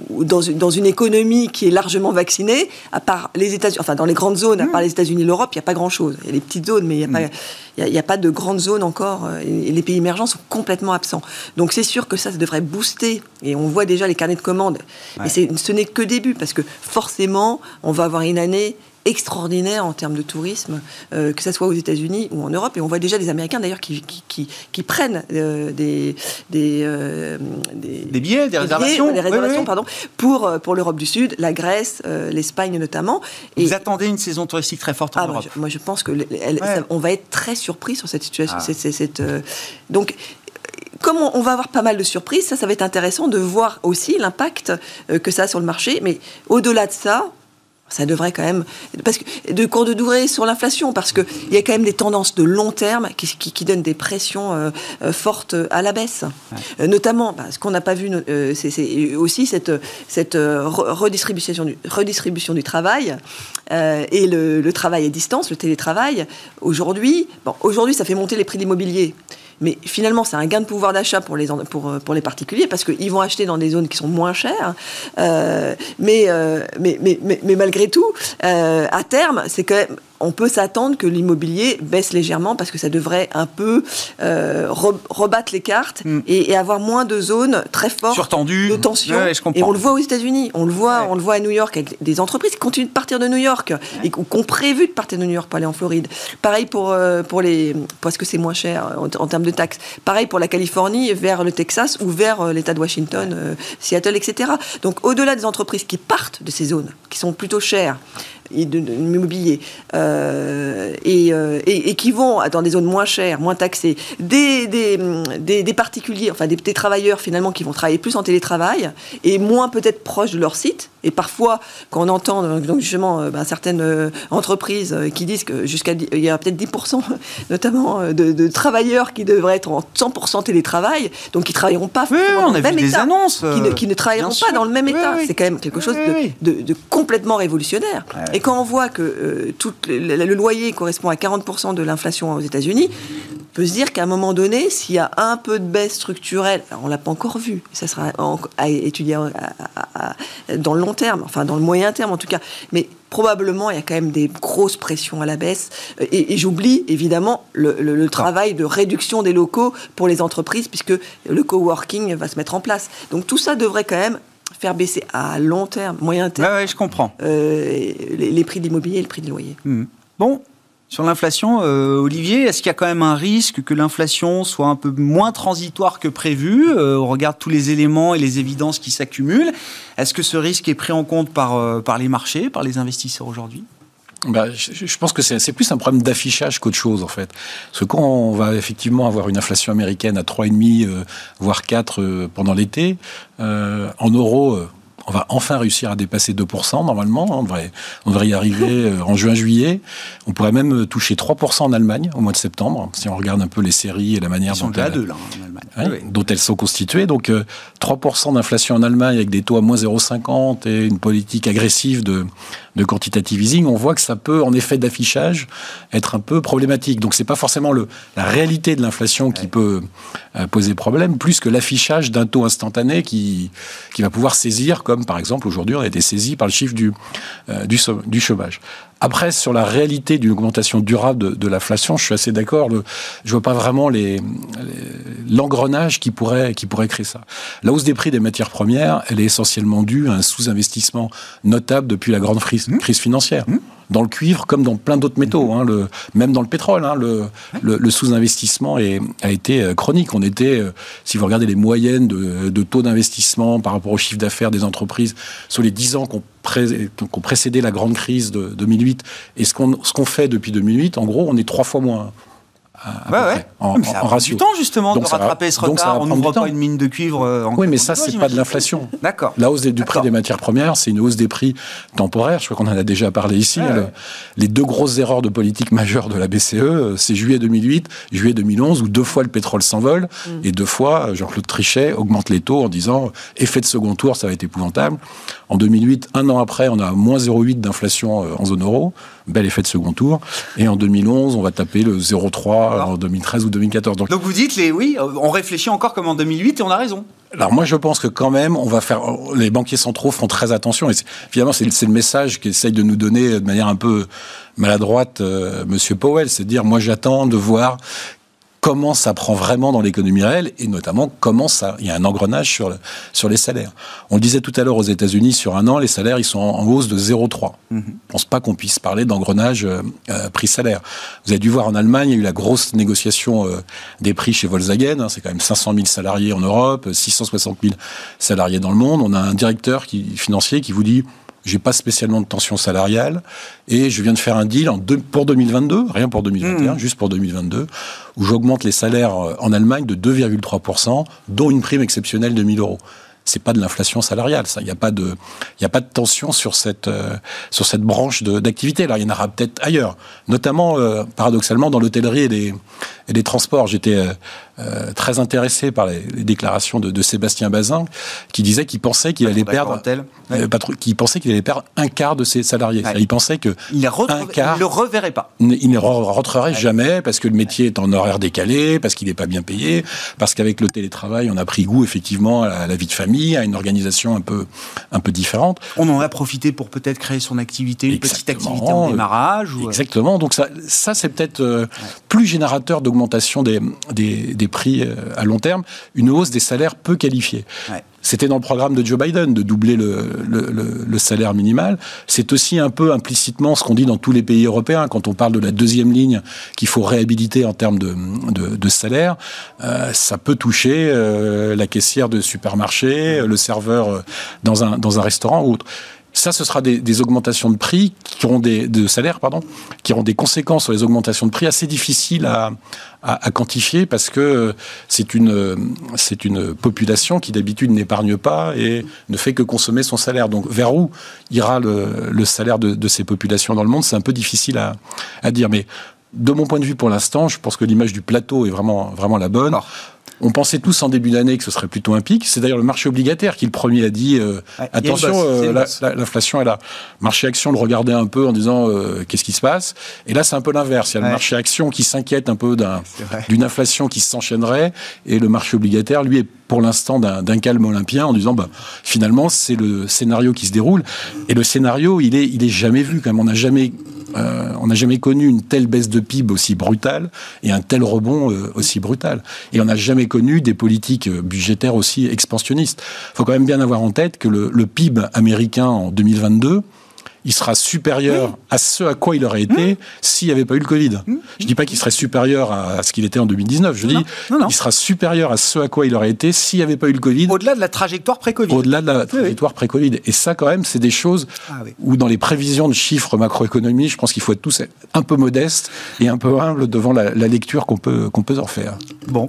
dans une, dans une économie qui est largement vaccinée, à part les États-Unis, enfin dans les grandes zones, à part les États-Unis et l'Europe, il n'y a pas grand-chose. Il y a des petites zones, mais il n'y a, pas, il a, pas de grandes zones encore. Euh, et les pays émergents sont complètement absents. Donc c'est sûr que ça, ça devrait booster. Et on voit déjà les carnets de commandes. Mais ce n'est que début, parce que forcément, on va avoir une année extraordinaire en termes de tourisme, euh, que ce soit aux États-Unis ou en Europe. Et on voit déjà des Américains d'ailleurs qui, qui, qui, prennent euh, des, des, des, billets, des, réservations, des réservations pardon, pour, pour l'Europe du Sud, la Grèce, l'Espagne notamment. Et Vous attendez une saison touristique très forte en ah, Europe moi je, pense que on va être très surpris sur cette situation. Ah. cette, donc comme on, va avoir pas mal de surprises, ça, ça va être intéressant de voir aussi l'impact que ça a sur le marché. Mais au-delà de ça, ça devrait quand même. Parce que, de cours de durée sur l'inflation, parce qu'il y a quand même des tendances de long terme qui, qui, donnent des pressions euh, euh, fortes à la baisse. Euh, notamment, bah, ce qu'on n'a pas vu, c'est aussi cette, cette redistribution, du, redistribution du travail et le, le, travail à distance, le télétravail. Aujourd'hui, bon, aujourd'hui, ça fait monter les prix de l'immobilier. Mais finalement, c'est un gain de pouvoir d'achat pour les, pour, pour les particuliers parce qu'ils vont acheter dans des zones qui sont moins chères. Euh, mais, euh, mais, malgré tout, euh, à terme, c'est quand même on peut s'attendre que l'immobilier baisse légèrement parce que ça devrait un peu euh, rebattre les cartes mm. et, avoir moins de zones très fortes de tension. et on le voit aux États-Unis, on le voit, on le voit à New York avec des entreprises qui continuent de partir de New York et qui ont prévu de partir de New York pour aller en Floride. Pareil pour euh, pour les parce que c'est moins cher en, termes de taxes. Pareil pour la Californie vers le Texas ou vers euh, l'État de Washington, Seattle, etc. Donc au-delà des entreprises qui partent de ces zones, qui sont plutôt chères, de l'immobilier. Euh, et, euh, et, et, qui vont dans des zones moins chères, moins taxées, des, des, des, particuliers, enfin des, travailleurs finalement qui vont travailler plus en télétravail et moins peut-être proches de leur site. Et parfois, quand on entend donc justement ben, certaines entreprises qui disent que jusqu'à il y a peut-être 10% <laughs> notamment de, de, travailleurs qui devraient être en 100% télétravail, donc qui travailleront pas dans le même état, annonces, qui, ne, travailleront pas dans le même état. C'est quand même quelque chose de, de, complètement révolutionnaire. Et quand on voit que tout le, le loyer correspond à 40% de l'inflation aux États-Unis, on peut se dire qu'à un moment donné, s'il y a un peu de baisse structurelle, on l'a pas encore vu, ça sera à étudier dans le long terme, enfin dans le moyen terme en tout cas, mais probablement il y a quand même des grosses pressions à la baisse. Et, j'oublie évidemment le, travail de réduction des locaux pour les entreprises, puisque le coworking va se mettre en place. Donc tout ça devrait quand même faire baisser à long terme, moyen terme. Ouais, je comprends. Euh, les, prix de l'immobilier et le prix du loyer. Mmh. Bon, sur l'inflation, euh, Olivier, est-ce qu'il y a quand même un risque que l'inflation soit un peu moins transitoire que prévu euh, On regarde tous les éléments et les évidences qui s'accumulent. Est-ce que ce risque est pris en compte par, euh, par les marchés, par les investisseurs aujourd'hui? Bah, je, pense que c'est plus un problème d'affichage qu'autre chose, en fait. Parce que quand on va effectivement avoir une inflation américaine à 3,5, voire 4 pendant l'été, en euros, on va enfin réussir à dépasser 2% normalement. On devrait, on devrait y arriver euh, en juin-juillet. On pourrait même toucher 3% en Allemagne au mois de septembre, si on regarde un peu les séries et la manière dont, elles, dont elles sont constituées. Donc 3% euh, d'inflation en Allemagne avec des taux à moins 0,50 et une politique agressive de, de quantitative easing, on voit que ça peut, en effet d'affichage, être un peu problématique. Donc c'est pas forcément le, la réalité de l'inflation qui peut euh, poser problème, plus que l'affichage d'un taux instantané qui, qui va pouvoir saisir comme par exemple, aujourd'hui, on a été saisi par le chiffre du, euh, chômage. Après, sur la réalité d'une augmentation durable de, de l'inflation, je suis assez d'accord. Je vois pas vraiment l'engrenage qui pourrait qui pourrait créer ça. La hausse des prix des matières premières, elle est essentiellement due à un sous-investissement notable depuis la grande crise, mmh. crise financière. Mmh dans le cuivre comme dans plein d'autres métaux, hein, le, même dans le pétrole. Hein, le, le, sous-investissement a été euh, chronique. On était, euh, si vous regardez les moyennes de, de taux d'investissement par rapport au chiffre d'affaires des entreprises sur les 10 ans qu'on qu précédé la grande crise de 2008 et ce qu'on ce qu'on fait depuis 2008, en gros, on est trois fois moins ouais, En, ratio. du temps justement de rattraper ce retard. On n'ouvre pas une mine de cuivre. Euh, en oui, mais ça, c'est pas de l'inflation. D'accord. La hausse du prix des matières premières, c'est une hausse des prix temporaire. Je crois qu'on en a déjà parlé ici. les deux grosses erreurs de politique majeures de la BCE, euh, c'est juillet 2008, juillet 2011, où deux fois le pétrole s'envole mm. et deux fois Jean-Claude Trichet augmente les taux en disant effet de second tour, ça va être épouvantable. En 2008, un an après, on a moins 0,8 d'inflation euh, en zone euro bel effet de second tour. Et en 2011, on va taper le 0,3 en 2013 ou 2014. Donc, vous dites, les, oui, on réfléchit encore comme en 2008 et on a raison. Alors moi je pense que quand même on va faire les banquiers centraux font très attention et finalement c'est le message qu'essaye de nous donner de manière un peu maladroite euh, Monsieur Powell, c'est de dire moi j'attends de voir comment ça prend vraiment dans l'économie réelle et notamment comment ça, il y a un engrenage sur, le, sur les salaires. On le disait tout à l'heure aux États-Unis, sur un an, les salaires ils sont en, hausse de 0,3. Je ne pense pas qu'on puisse parler d'engrenage euh, euh, prix-salaire. Vous avez dû voir en Allemagne, il y a eu la grosse négociation euh, des prix chez Volkswagen. Hein, c'est quand même 500 000 salariés en Europe, 660 000 salariés dans le monde. On a un directeur qui, financier qui vous dit j'ai pas spécialement de tension salariale et je viens de faire un deal en deux, pour 2022, rien pour 2021, mmh. juste pour 2022, où j'augmente les salaires euh, en Allemagne de 2,3%, dont une prime exceptionnelle de 1000 euros c'est pas de l'inflation salariale. Ça, il n'y a pas de, il y a pas de tension sur cette euh, sur cette branche d'activité. Alors il y en aura peut-être ailleurs, notamment euh, paradoxalement dans l'hôtellerie et les et les transports. J'étais euh, très intéressé par les, déclarations de, de, Sébastien Bazin, qui disait qu'il pensait qu'il allait perdre, euh, qui pensait qu'il allait perdre un quart de ses salariés. Il pensait que il un quart, le reverrait pas. Il ne rentrerait jamais parce que le métier est en horaire décalé, parce qu'il n'est pas bien payé, parce qu'avec le télétravail, on a pris goût effectivement à la vie de famille, à une organisation un peu un peu différente. On en a profité pour peut-être créer son activité, une petite activité en démarrage. Ou... Euh, Exactement. Donc ça, ça c'est peut-être plus générateur d'augmentation des, des, des prix euh, à long terme, une hausse des salaires peu qualifiés. C'était dans le programme de Joe Biden de doubler le, le, salaire minimal. C'est aussi un peu implicitement ce qu'on dit dans tous les pays européens quand on parle de la deuxième ligne qu'il faut réhabiliter en termes de, de, salaire. Euh, ça peut toucher euh, la caissière de supermarché, le serveur dans un, dans un restaurant ou autre Ça, ce sera des, augmentations de prix qui auront des de salaires, pardon, qui auront des conséquences sur les augmentations de prix assez difficiles à, quantifier parce que c'est une c'est une population qui d'habitude n'épargne pas et ne fait que consommer son salaire. Donc vers où ira le, salaire de, ces populations dans le monde, c'est un peu difficile à, à dire. Mais de mon point de vue pour l'instant, je pense que l'image du plateau est vraiment vraiment la bonne. On pensait tous en début d'année que ce serait plutôt un pic. C'est d'ailleurs le marché obligataire qui le premier a dit euh, attention, euh, l'inflation est là. Marché action le regardait un peu en disant euh, qu'est-ce qui se passe? Et là, c'est un peu l'inverse. Il y a le marché action qui s'inquiète un peu d'une inflation qui s'enchaînerait, et le marché obligataire, lui, est pour l'instant d'un calme olympien en disant bah, finalement c'est le scénario qui se déroule et le scénario il est il est jamais vu quand même on n'a jamais euh, on n'a jamais connu une telle baisse de PIB aussi brutale et un tel rebond euh, aussi brutal. Et on n'a jamais connu des politiques euh, budgétaires aussi expansionnistes. Il faut quand même bien avoir en tête que le, le PIB américain en 2022 il sera supérieur à ce à quoi il aurait été mmh. s'il n'y avait pas eu le Covid. Mmh. Je ne dis pas qu'il serait supérieur à ce qu'il était en 2019. Je dis il sera supérieur à ce à quoi il aurait été s'il n'y avait pas eu le Covid. Au-delà de la trajectoire pré-Covid. Au-delà de la trajectoire pré-Covid. Et ça, quand même, c'est des choses ah où, dans les prévisions de chiffres macroéconomiques, je pense qu'il faut être tous un peu modestes et un peu humbles devant la, lecture qu'on peut, qu'on peut en faire. Bon.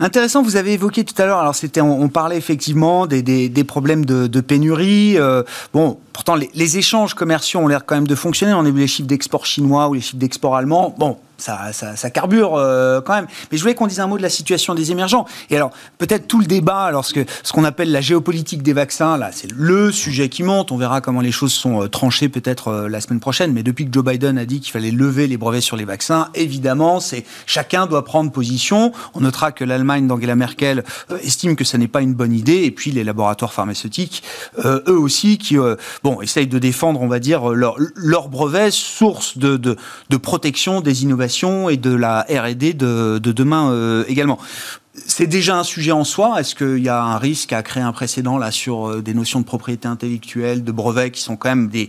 Intéressant, vous avez évoqué tout à l'heure, alors c'était, on, parlait effectivement des, des, problèmes de, pénurie. Euh, bon, pourtant, les, les échanges comme commerciaux ont l'air quand même de fonctionner. On a vu les chiffres d'export chinois ou les chiffres d'export allemands. Bon, ça, ça, carbure euh, quand même. Mais je voulais qu'on dise un mot de la situation des émergents. Et alors, peut-être tout le débat, lorsque ce qu'on appelle la géopolitique des vaccins, là, c'est le sujet qui monte. On verra comment les choses sont euh, tranchées peut-être euh, la semaine prochaine. Mais depuis que Joe Biden a dit qu'il fallait lever les brevets sur les vaccins, évidemment, c'est chacun doit prendre position. On notera que l'Allemagne d'Angela Merkel estime que ça n'est pas une bonne idée. Et puis les laboratoires pharmaceutiques, eux aussi, qui bon essayent de défendre, on va dire, leur, leur brevet, source de, de protection des innovations et de la R&D de, demain euh, également. C'est déjà un sujet en soi. Est-ce qu'il y a un risque à créer un précédent là sur euh, des notions de propriété intellectuelle, de brevets qui sont quand même des,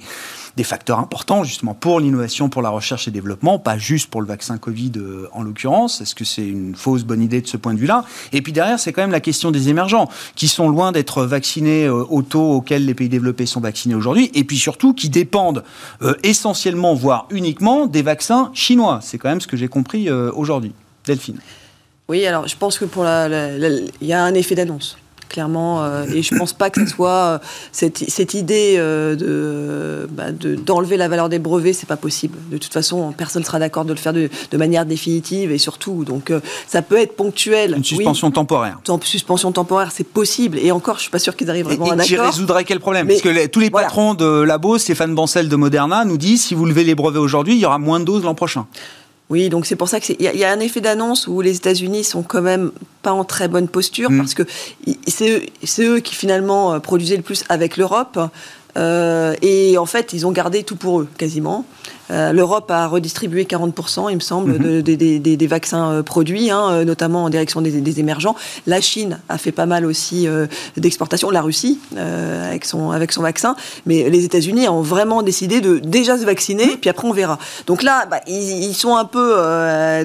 des facteurs importants justement pour l'innovation, pour la recherche et développement, pas juste pour le vaccin Covid euh, en l'occurrence. Est-ce que c'est une fausse bonne idée de ce point de vue-là? Et puis derrière, c'est quand même la question des émergents qui sont loin d'être vaccinés euh, au taux auquel les pays développés sont vaccinés aujourd'hui, et puis surtout qui dépendent euh, essentiellement, voire uniquement, des vaccins chinois. C'est quand même ce que j'ai compris aujourd'hui. Delphine. Oui, alors je pense que pour la, il y a un effet d'annonce clairement. Euh, et je ne pense pas que ce soit euh, cette, idée euh, bah, de, d'enlever la valeur des brevets, c'est pas possible. De toute façon, personne ne sera d'accord de le faire de, manière définitive et surtout. Donc, ça peut être ponctuel. Une suspension temporaire. Une suspension temporaire, c'est possible. Et encore, je suis pas sûr qu'ils arrivent vraiment à un accord. Qui résoudrait quel problème? Parce que tous les patrons de labo, Stéphane Bancel de Moderna, nous disent si vous levez les brevets aujourd'hui, il y aura moins de doses l'an prochain. Oui, donc c'est pour ça qu'il y, y, a un effet d'annonce où les États-Unis sont quand même pas en très bonne posture mm. parce que c'est eux, qui finalement euh, produisaient le plus avec l'Europe. Euh, et en fait, ils ont gardé tout pour eux, quasiment. Euh, L'Europe a redistribué 40%, il me semble, mhm. des vaccins euh, produits, hein, notamment en direction des, émergents. La Chine a fait pas mal aussi d'exportation, la Russie avec, son, avec son vaccin, mais les États-Unis ont vraiment décidé de déjà se vacciner, mhm. puis après on verra. Donc là, bah, ils, sont un peu...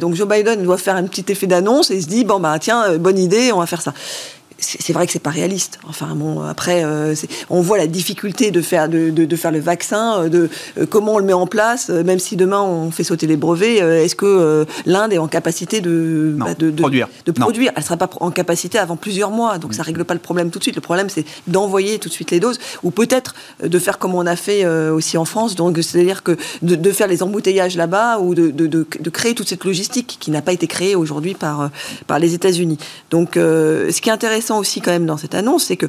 donc Joe Biden doit faire un petit effet d'annonce et il se dit, bon, bah tiens, bonne idée, on va faire ça c'est vrai que c'est pas réaliste. Enfin bon, après, euh, on voit la difficulté de faire de, de, faire le vaccin, euh, de euh, comment on le met en place. même si demain on fait sauter les brevets, est-ce que l'Inde est en capacité de, bah, de, produire De produire. Elle sera pas en capacité avant plusieurs mois, donc ça règle pas le problème tout de suite. Le problème c'est d'envoyer tout de suite les doses, ou peut-être de faire comme on a fait aussi en France, donc c'est-à-dire que de, faire les embouteillages là-bas ou de, de, créer toute cette logistique qui n'a pas été créée aujourd'hui par par les États-Unis. Donc, ce qui est intéressant aussi quand même dans cette annonce, c'est que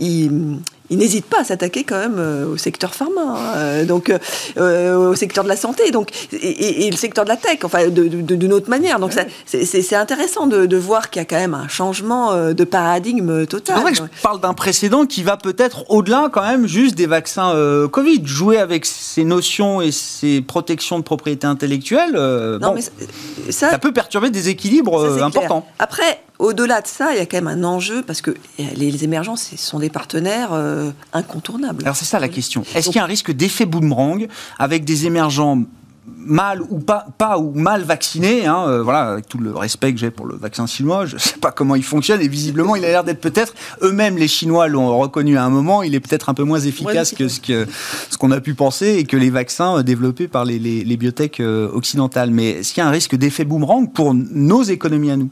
il, n'hésite pas à s'attaquer quand même euh, au secteur pharma, hein, euh, donc euh, au secteur de la santé, donc et, le secteur de la tech, enfin d'une autre manière. Donc c'est intéressant de, voir qu'il y a quand même un changement de paradigme total. C'est vrai que je parle d'un précédent qui va peut-être au-delà quand même juste des vaccins Covid, jouer avec ces notions et ces protections de propriété intellectuelle. Non, mais ça, ça, peut perturber des équilibres importants. Après au-delà de ça, il y a quand même un enjeu parce que les émergents, ce sont des partenaires euh, incontournables. Alors c'est ça la question. Est-ce qu'il y a un risque d'effet boomerang avec des émergents mal ou pas, pas ou mal vaccinés, hein, euh, voilà, avec tout le respect que j'ai pour le vaccin chinois, je ne sais pas comment il fonctionne et visiblement il a l'air d'être peut-être, eux-mêmes les Chinois l'ont reconnu à un moment, il est peut-être un peu moins efficace que ce que ce qu'on a pu penser et que les vaccins euh, développés par les, les, les biotech occidentales. Mais est-ce qu'il y a un risque d'effet boomerang pour nos économies à nous?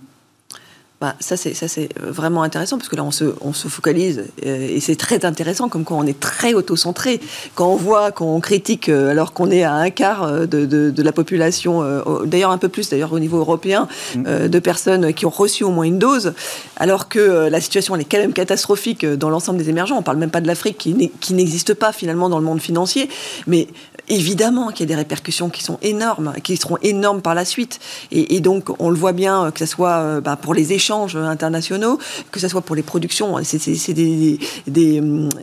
Bah, ça, c'est, ça, c'est vraiment intéressant parce que là, on se, on se focalise euh, et c'est très intéressant comme quand on est très auto-centré. Quand on voit, qu'on critique euh, alors qu'on est à un quart euh, de, de, de la population, d'ailleurs un peu plus d'ailleurs au niveau européen, mm. de personnes qui ont reçu au moins une dose, alors que la situation elle est quand même catastrophique dans l'ensemble des émergents. On parle même pas de l'Afrique qui, qui n'existe pas finalement dans le monde financier, mais évidemment qu'il y a des répercussions qui sont énormes, qui seront énormes par la suite. Et, et donc, on le voit bien, que ce soit bah, pour les échanges, échanges internationaux, que ce soit pour les productions. C'est des, des,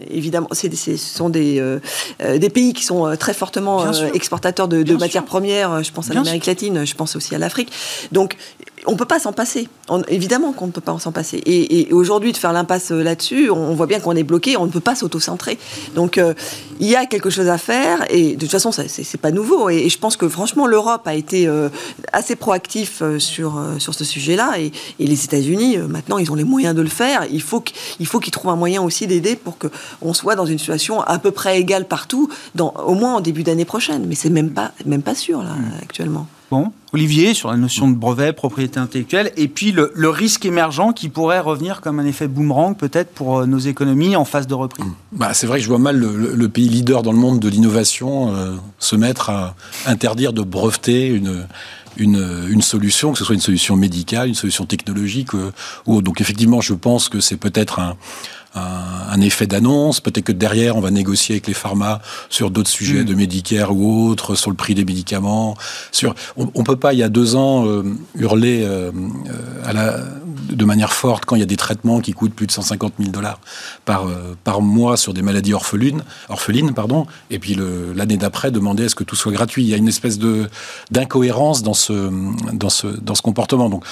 évidemment, ce sont des, euh, euh, des pays qui sont euh, très fortement exportateurs de, de matières premières. Je pense à l'Amérique latine, je pense aussi à l'Afrique. Donc, on ne peut pas s'en passer. évidemment qu'on ne peut pas s'en passer. Et, aujourd'hui, de faire l'impasse euh, là-dessus, on voit bien qu'on est bloqué, on ne peut pas s'auto-centrer. Donc, euh, il y a quelque chose à faire. Et de toute façon, ce n'est pas nouveau. Et, je pense que franchement, l'Europe a été euh, assez proactif sur, sur ce sujet-là. Et, les États-Unis, maintenant, ils ont les moyens de le faire. Il faut qu'ils trouvent un moyen aussi d'aider pour qu'on soit dans une situation à peu près égale partout, dans, au moins en début d'année prochaine. Mais c'est même pas, même pas sûr, là, mmh. actuellement. Olivier, sur la notion de brevet, propriété intellectuelle, et puis le, risque émergent qui pourrait revenir comme un effet boomerang peut-être pour euh, nos économies en phase de reprise. Bah, c'est vrai que je vois mal le, pays leader dans le monde de l'innovation euh, se mettre à interdire de breveter une, une, solution, que ce soit une solution médicale, une solution technologique euh, Donc effectivement, je pense que c'est peut-être un, un, effet d'annonce. Peut-être que derrière, on va négocier avec les pharma sur d'autres sujets mm. de Medicare ou autres, sur le prix des médicaments. Sur, on, ne peut pas, il y a deux ans, euh, hurler euh, à la, de manière forte quand il y a des traitements qui coûtent plus de 150 000 dollars par, euh, par mois sur des maladies orphelines, orphelines pardon, et puis l'année d'après demander à ce que tout soit gratuit. Il y a une espèce de d'incohérence dans ce, dans, ce, dans ce comportement. Donc,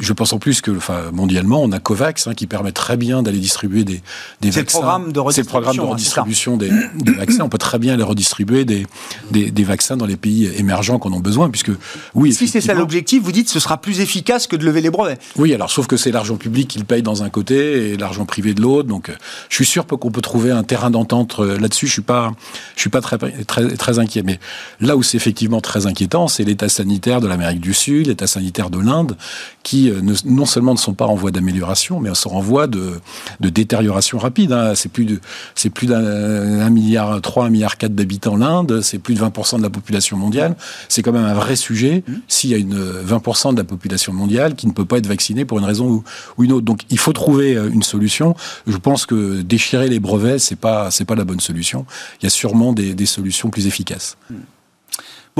je pense en plus que, enfin, mondialement, on a COVAX hein, qui permet très bien d'aller distribuer des, des vaccins. C'est le programme de redistribution. De redistribution des, des, vaccins. On peut très bien les redistribuer des, des, des vaccins dans les pays émergents qu'on a besoin, puisque oui. Si c'est ça l'objectif, vous dites que ce sera plus efficace que de lever les brevets. Oui, alors sauf que c'est l'argent public qui le paye dans un côté et l'argent privé de l'autre. Donc, je suis sûr qu'on peut trouver un terrain d'entente euh, là-dessus. Je suis pas, je suis pas très très très inquiet. Mais là où c'est effectivement très inquiétant, c'est l'état sanitaire de l'Amérique du Sud, l'état sanitaire de l'Inde, qui euh, non seulement ne sont pas en voie d'amélioration, mais sont en voie de, détérioration rapide. Hein. C'est plus de, c'est plus d'un milliard trois, un milliard quatre d'habitants l'Inde, c'est plus de 20% de la population mondiale. C'est quand même un vrai sujet mmh. s'il y a une 20% de la population mondiale qui ne peut pas être vaccinée pour une raison ou, une autre. Donc il faut trouver euh, une solution. Je pense que déchirer les brevets, c'est pas, c'est pas la bonne solution. Il y a sûrement des, solutions plus efficaces. Mmh.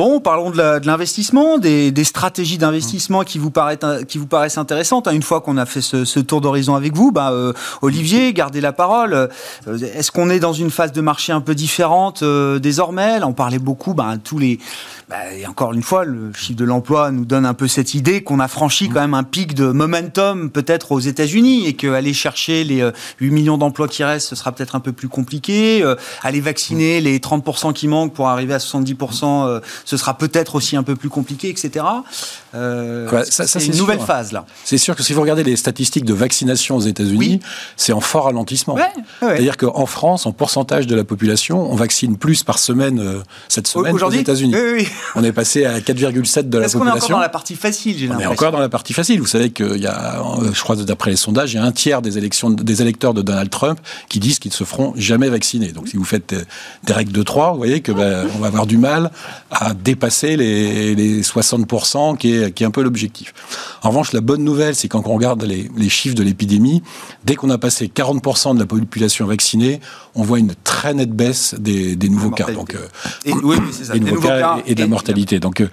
Bon, parlons de l'investissement, des, stratégies d'investissement qui vous paraissent intéressantes. Une fois qu'on a fait ce, tour d'horizon avec vous, bah, euh, Olivier, gardez la parole. Euh, est-ce qu'on est dans une phase de marché un peu différente euh, désormais? On parlait beaucoup, bah, tous les bah, et encore une fois, le chiffre de l'emploi nous donne un peu cette idée qu'on a franchi quand même un pic de momentum peut-être aux États-Unis et qu'aller chercher les 8 millions d'emplois qui restent, ce sera peut-être un peu plus compliqué. aller vacciner les 30% qui manquent pour arriver à 70% ce sera peut-être aussi un peu plus compliqué, etc. Euh, c'est une nouvelle phase là. C'est sûr que si vous regardez les statistiques de vaccination aux États-Unis, c'est en fort ralentissement. C'est-à-dire qu'en France, en pourcentage de la population, on vaccine plus par semaine euh, cette semaine aux États-Unis. <laughs> on est passé à 4,7 de la population. Est-ce qu'on est encore dans la partie facile j'ai On est encore dans la partie facile. Vous savez qu'il y a, euh, je crois d'après les sondages, il y a un tiers des élections des électeurs de Donald Trump qui disent qu'ils ne se feront jamais vacciner. Donc si vous faites des règles de 3, vous voyez que ben, on va avoir du mal à dépasser les, les 60% qui est qui est un peu l'objectif. En revanche, la bonne nouvelle, c'est quand on regarde les, chiffres de l'épidémie, dès qu'on a passé 40% de la population vaccinée, on voit une très nette baisse des, nouveaux cas. Donc, euh, et, oui, ça. Des, nouveaux, cas, et, de la mortalité. Donc, euh,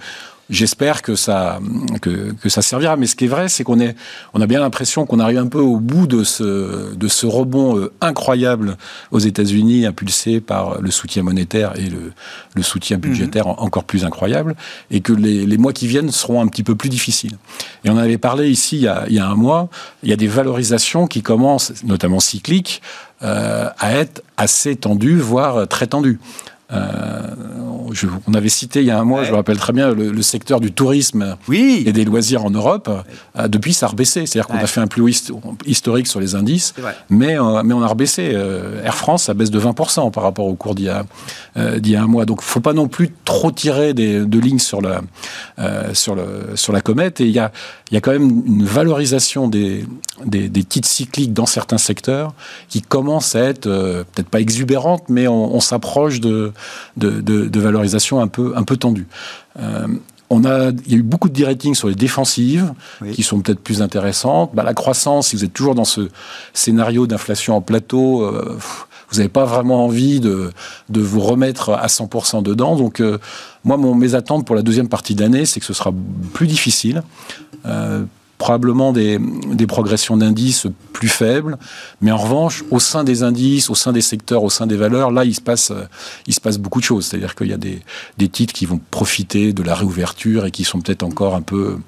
j'espère que ça que, que, ça servira. Mais ce qui est vrai, c'est qu'on est on a bien l'impression qu'on arrive un peu au bout de ce de ce rebond euh, incroyable aux États-Unis, impulsé par le soutien monétaire et le, le soutien mhm. budgétaire encore plus incroyable, et que les, les, mois qui viennent seront un petit peu plus difficiles. Et on en avait parlé ici il y a, il y a un mois. Il y a des valorisations qui commencent, notamment cycliques, euh, à être assez tendues, voire très tendues. On avait cité il y a un mois, je me rappelle très bien, le, secteur du tourisme et des loisirs en Europe. depuis, ça a rebaissé. C'est-à-dire qu'on a fait un plus haut historique sur les indices, mais, mais on a rebaissé. Air France, ça baisse de 20% par rapport au cours d'il y, a, y a un mois. Donc, il ne faut pas non plus trop tirer des, de lignes sur la, sur, le, sur la comète. Et il y a, il y a quand même une valorisation des, des, titres cycliques dans certains secteurs qui commence à être euh, peut-être pas exubérante, mais on, s'approche de, de, de, valorisation un peu, un peu tendue. Euh, on a, il y a eu beaucoup de ratings sur les défensives qui sont peut-être plus intéressantes. Bah, la croissance, si vous êtes toujours dans ce scénario d'inflation en plateau, euh, vous n'avez pas vraiment envie de, de, vous remettre à 100% dedans. Donc, moi, mon, mes attentes pour la deuxième partie d'année, c'est que ce sera plus difficile. Euh, probablement des, des progressions d'indices plus faibles, mais en revanche, au sein des indices, au sein des secteurs, au sein des valeurs, là, il se passe, il se passe beaucoup de choses. C'est-à-dire qu'il y a des, des titres qui vont profiter de la réouverture et qui sont peut-être encore un peu,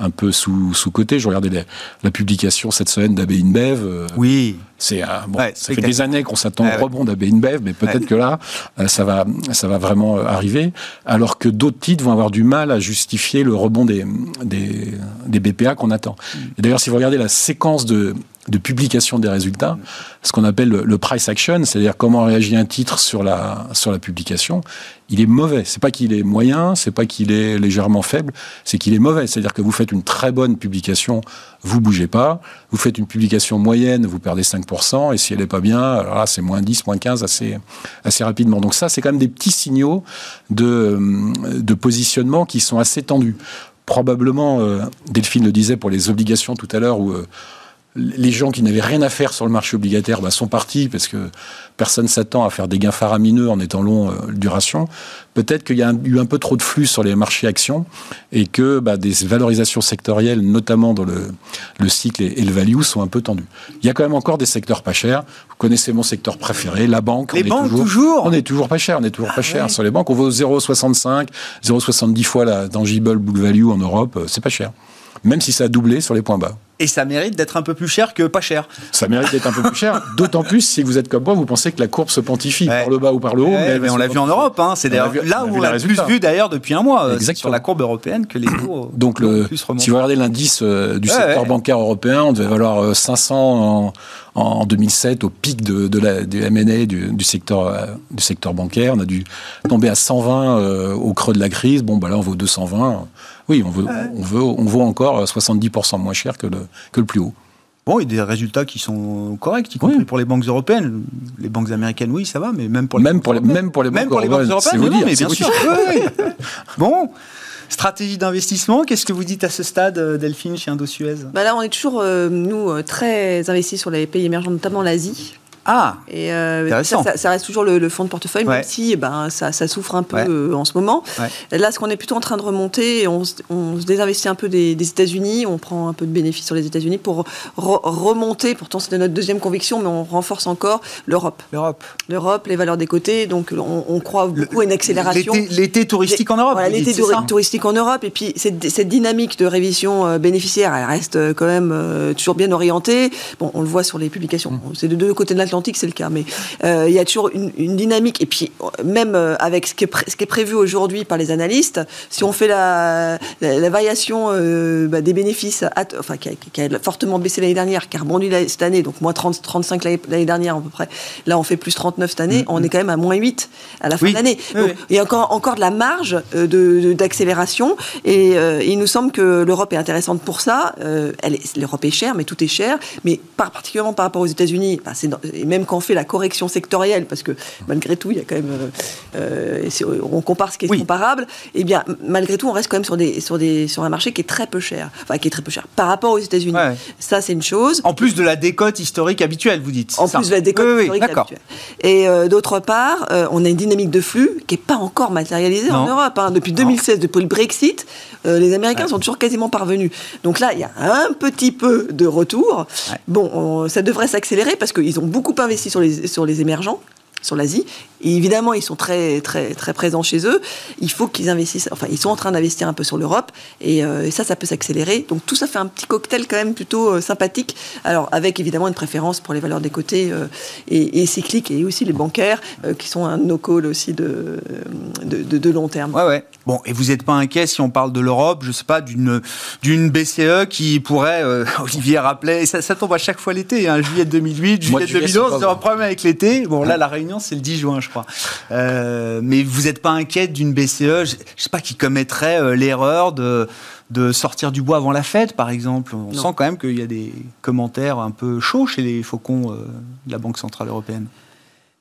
un peu sous, sous côté. Je regardais la, publication cette semaine d'Abbé InBev. Euh, oui. C'est bon, ça fait des années qu'on s'attend au rebond d'Abbé InBev, mais peut-être que là, euh, ça va, ça va vraiment euh, arriver. Alors que d'autres titres vont avoir du mal à justifier le rebond des, des, des BPA qu'on attend. Et d'ailleurs, si vous regardez la séquence de, de publication des résultats, ce qu'on appelle le, price action, c'est-à-dire comment réagit un titre sur la, sur la publication, il est mauvais. C'est pas qu'il est moyen, c'est pas qu'il est légèrement faible, c'est qu'il est mauvais. C'est-à-dire que vous faites une très bonne publication, vous bougez pas. Vous faites une publication moyenne, vous perdez 5%, et si elle est pas bien, alors là, c'est moins 10, moins 15 assez, assez rapidement. Donc ça, c'est quand même des petits signaux de, de positionnement qui sont assez tendus. Probablement, euh, Delphine le disait pour les obligations tout à l'heure, où euh, les gens qui n'avaient rien à faire sur le marché obligataire bah, sont partis parce que personne s'attend à faire des gains faramineux en étant long euh, duration. Peut-être qu'il y a eu un peu trop de flux sur les marchés actions et que bah, des valorisations sectorielles, notamment dans le, cycle et, le value, sont un peu tendues. Il y a quand même encore des secteurs pas chers. Vous connaissez mon secteur préféré, la banque. Les banques, toujours, On est toujours pas cher. On est toujours pas ah cher sur les banques. On vaut 0,65, 0,70 fois la tangible book value en Europe. Euh, c'est pas cher. Même si ça a doublé sur les points bas. Et ça mérite d'être un peu plus cher que pas cher. Ça mérite d'être un peu plus cher, <laughs> d'autant plus si vous êtes comme moi, vous pensez que la courbe se pontifie par le bas ou par le haut. mais, on l'a vu en Europe, hein. c'est là où on l'a plus vu d'ailleurs depuis un mois, Exactement. sur la courbe européenne que les <clears throat> taux. Donc, le, si vous regardez l'indice euh, du secteur bancaire européen, on devait valoir 500 euh, en, en 2007 au pic de, de la, du M&A du, du, secteur, euh, du secteur bancaire. On a dû tomber à 120 au creux de la crise. Bon, bah là, on vaut 220. Oui, on veut, on veut, on vaut encore 70% moins cher que le, que le plus haut. Bon, il y a des résultats qui sont corrects, y compris pour les banques européennes. Les banques américaines, oui, ça va, mais même pour les, même banques, pour les, même pour les banques, pour les banques européennes, non, mais bien sûr. bon, stratégie d'investissement, qu'est-ce que vous dites à ce stade, euh, Delphine, chez Indosuez? Bah Là, on est toujours, euh, nous, euh, très investis sur les pays émergents, notamment l'Asie. Ah, et euh, ça, ça, reste toujours le, fonds de portefeuille, même si eh ben, ça, ça, souffre un peu euh, en ce moment. Là, ce qu'on est plutôt en train de remonter, on, on se désinvestit un peu des, États-Unis, on prend un peu de bénéfices sur les États-Unis pour remonter, pourtant c'était notre deuxième conviction, mais on renforce encore l'Europe. L'Europe. L'Europe, les valeurs des côtés, donc on, croit beaucoup à une accélération. L'été touristique en Europe. Voilà, l'été touristique en Europe, et puis cette, cette dynamique de révision euh, bénéficiaire, elle reste quand même toujours bien orientée. Bon, on le voit sur les publications. Mmh. C'est de deux côtés de l'Atlantique c'est le cas, mais euh, il y a toujours une, dynamique. Et puis, même euh, avec ce qui est, ce qui est prévu aujourd'hui par les analystes, si on fait la, variation euh, bah, des bénéfices, enfin, qui a, fortement baissé l'année dernière, qui a rebondi cette année, donc moins 30, 35 l'année dernière à peu près, là on fait plus 39 cette année, mm, on mm. est quand même à moins 8 à la fin de l'année. il y a encore, encore de la marge d'accélération, et il nous semble que l'Europe est intéressante pour ça. L'Europe est chère, mais tout est cher, mais particulièrement par rapport aux États-Unis, bah, même quand on fait la correction sectorielle, parce que malgré tout, il y a quand même, euh, euh, on compare ce qui est comparable, et eh bien malgré tout, on reste quand même sur des, sur des, sur un marché qui est très peu cher, enfin qui est très peu cher par rapport aux États-Unis. Ça, c'est une chose. En plus de la décote historique habituelle, vous dites. En plus de la décote historique habituelle. Et euh, d'autre part, on a une dynamique de flux qui n'est pas encore matérialisée en Europe. Hein. Depuis 2016, depuis le Brexit, les Américains sont toujours quasiment parvenus. Donc là, il y a un petit peu de retour. Bon, ça devrait s'accélérer parce qu'ils ont beaucoup investi sur les, sur les émergents. sur l'Asie. Évidemment, ils sont très, très, très présents chez eux. Il faut qu'ils investissent, enfin, ils sont en train d'investir un peu sur l'Europe. Et, euh, ça, ça peut s'accélérer. Donc, tout ça fait un petit cocktail quand même plutôt euh, sympathique. Alors, avec évidemment une préférence pour les valeurs des côtés euh, et, cycliques et aussi les bancaires, qui sont un no-call aussi de, de, de, long terme. Ouais, ouais. Bon, et vous n'êtes pas inquiet si on parle de l'Europe, je sais pas, d'une, d'une BCE qui pourrait, <laughs> Olivier rappelait, ça, ça tombe à chaque fois l'été, hein, juillet 2008, juillet 2011, c'est un problème avec l'été. Bon, là, la réunion, c'est le 10 juin, je crois. Euh, mais vous n'êtes pas inquiète d'une BCE, je, ne sais pas, qui commettrait euh, l'erreur de de sortir du bois avant la fête, par exemple? On sent quand même qu'il y a des commentaires un peu chauds chez les faucons euh, de la Banque Centrale Européenne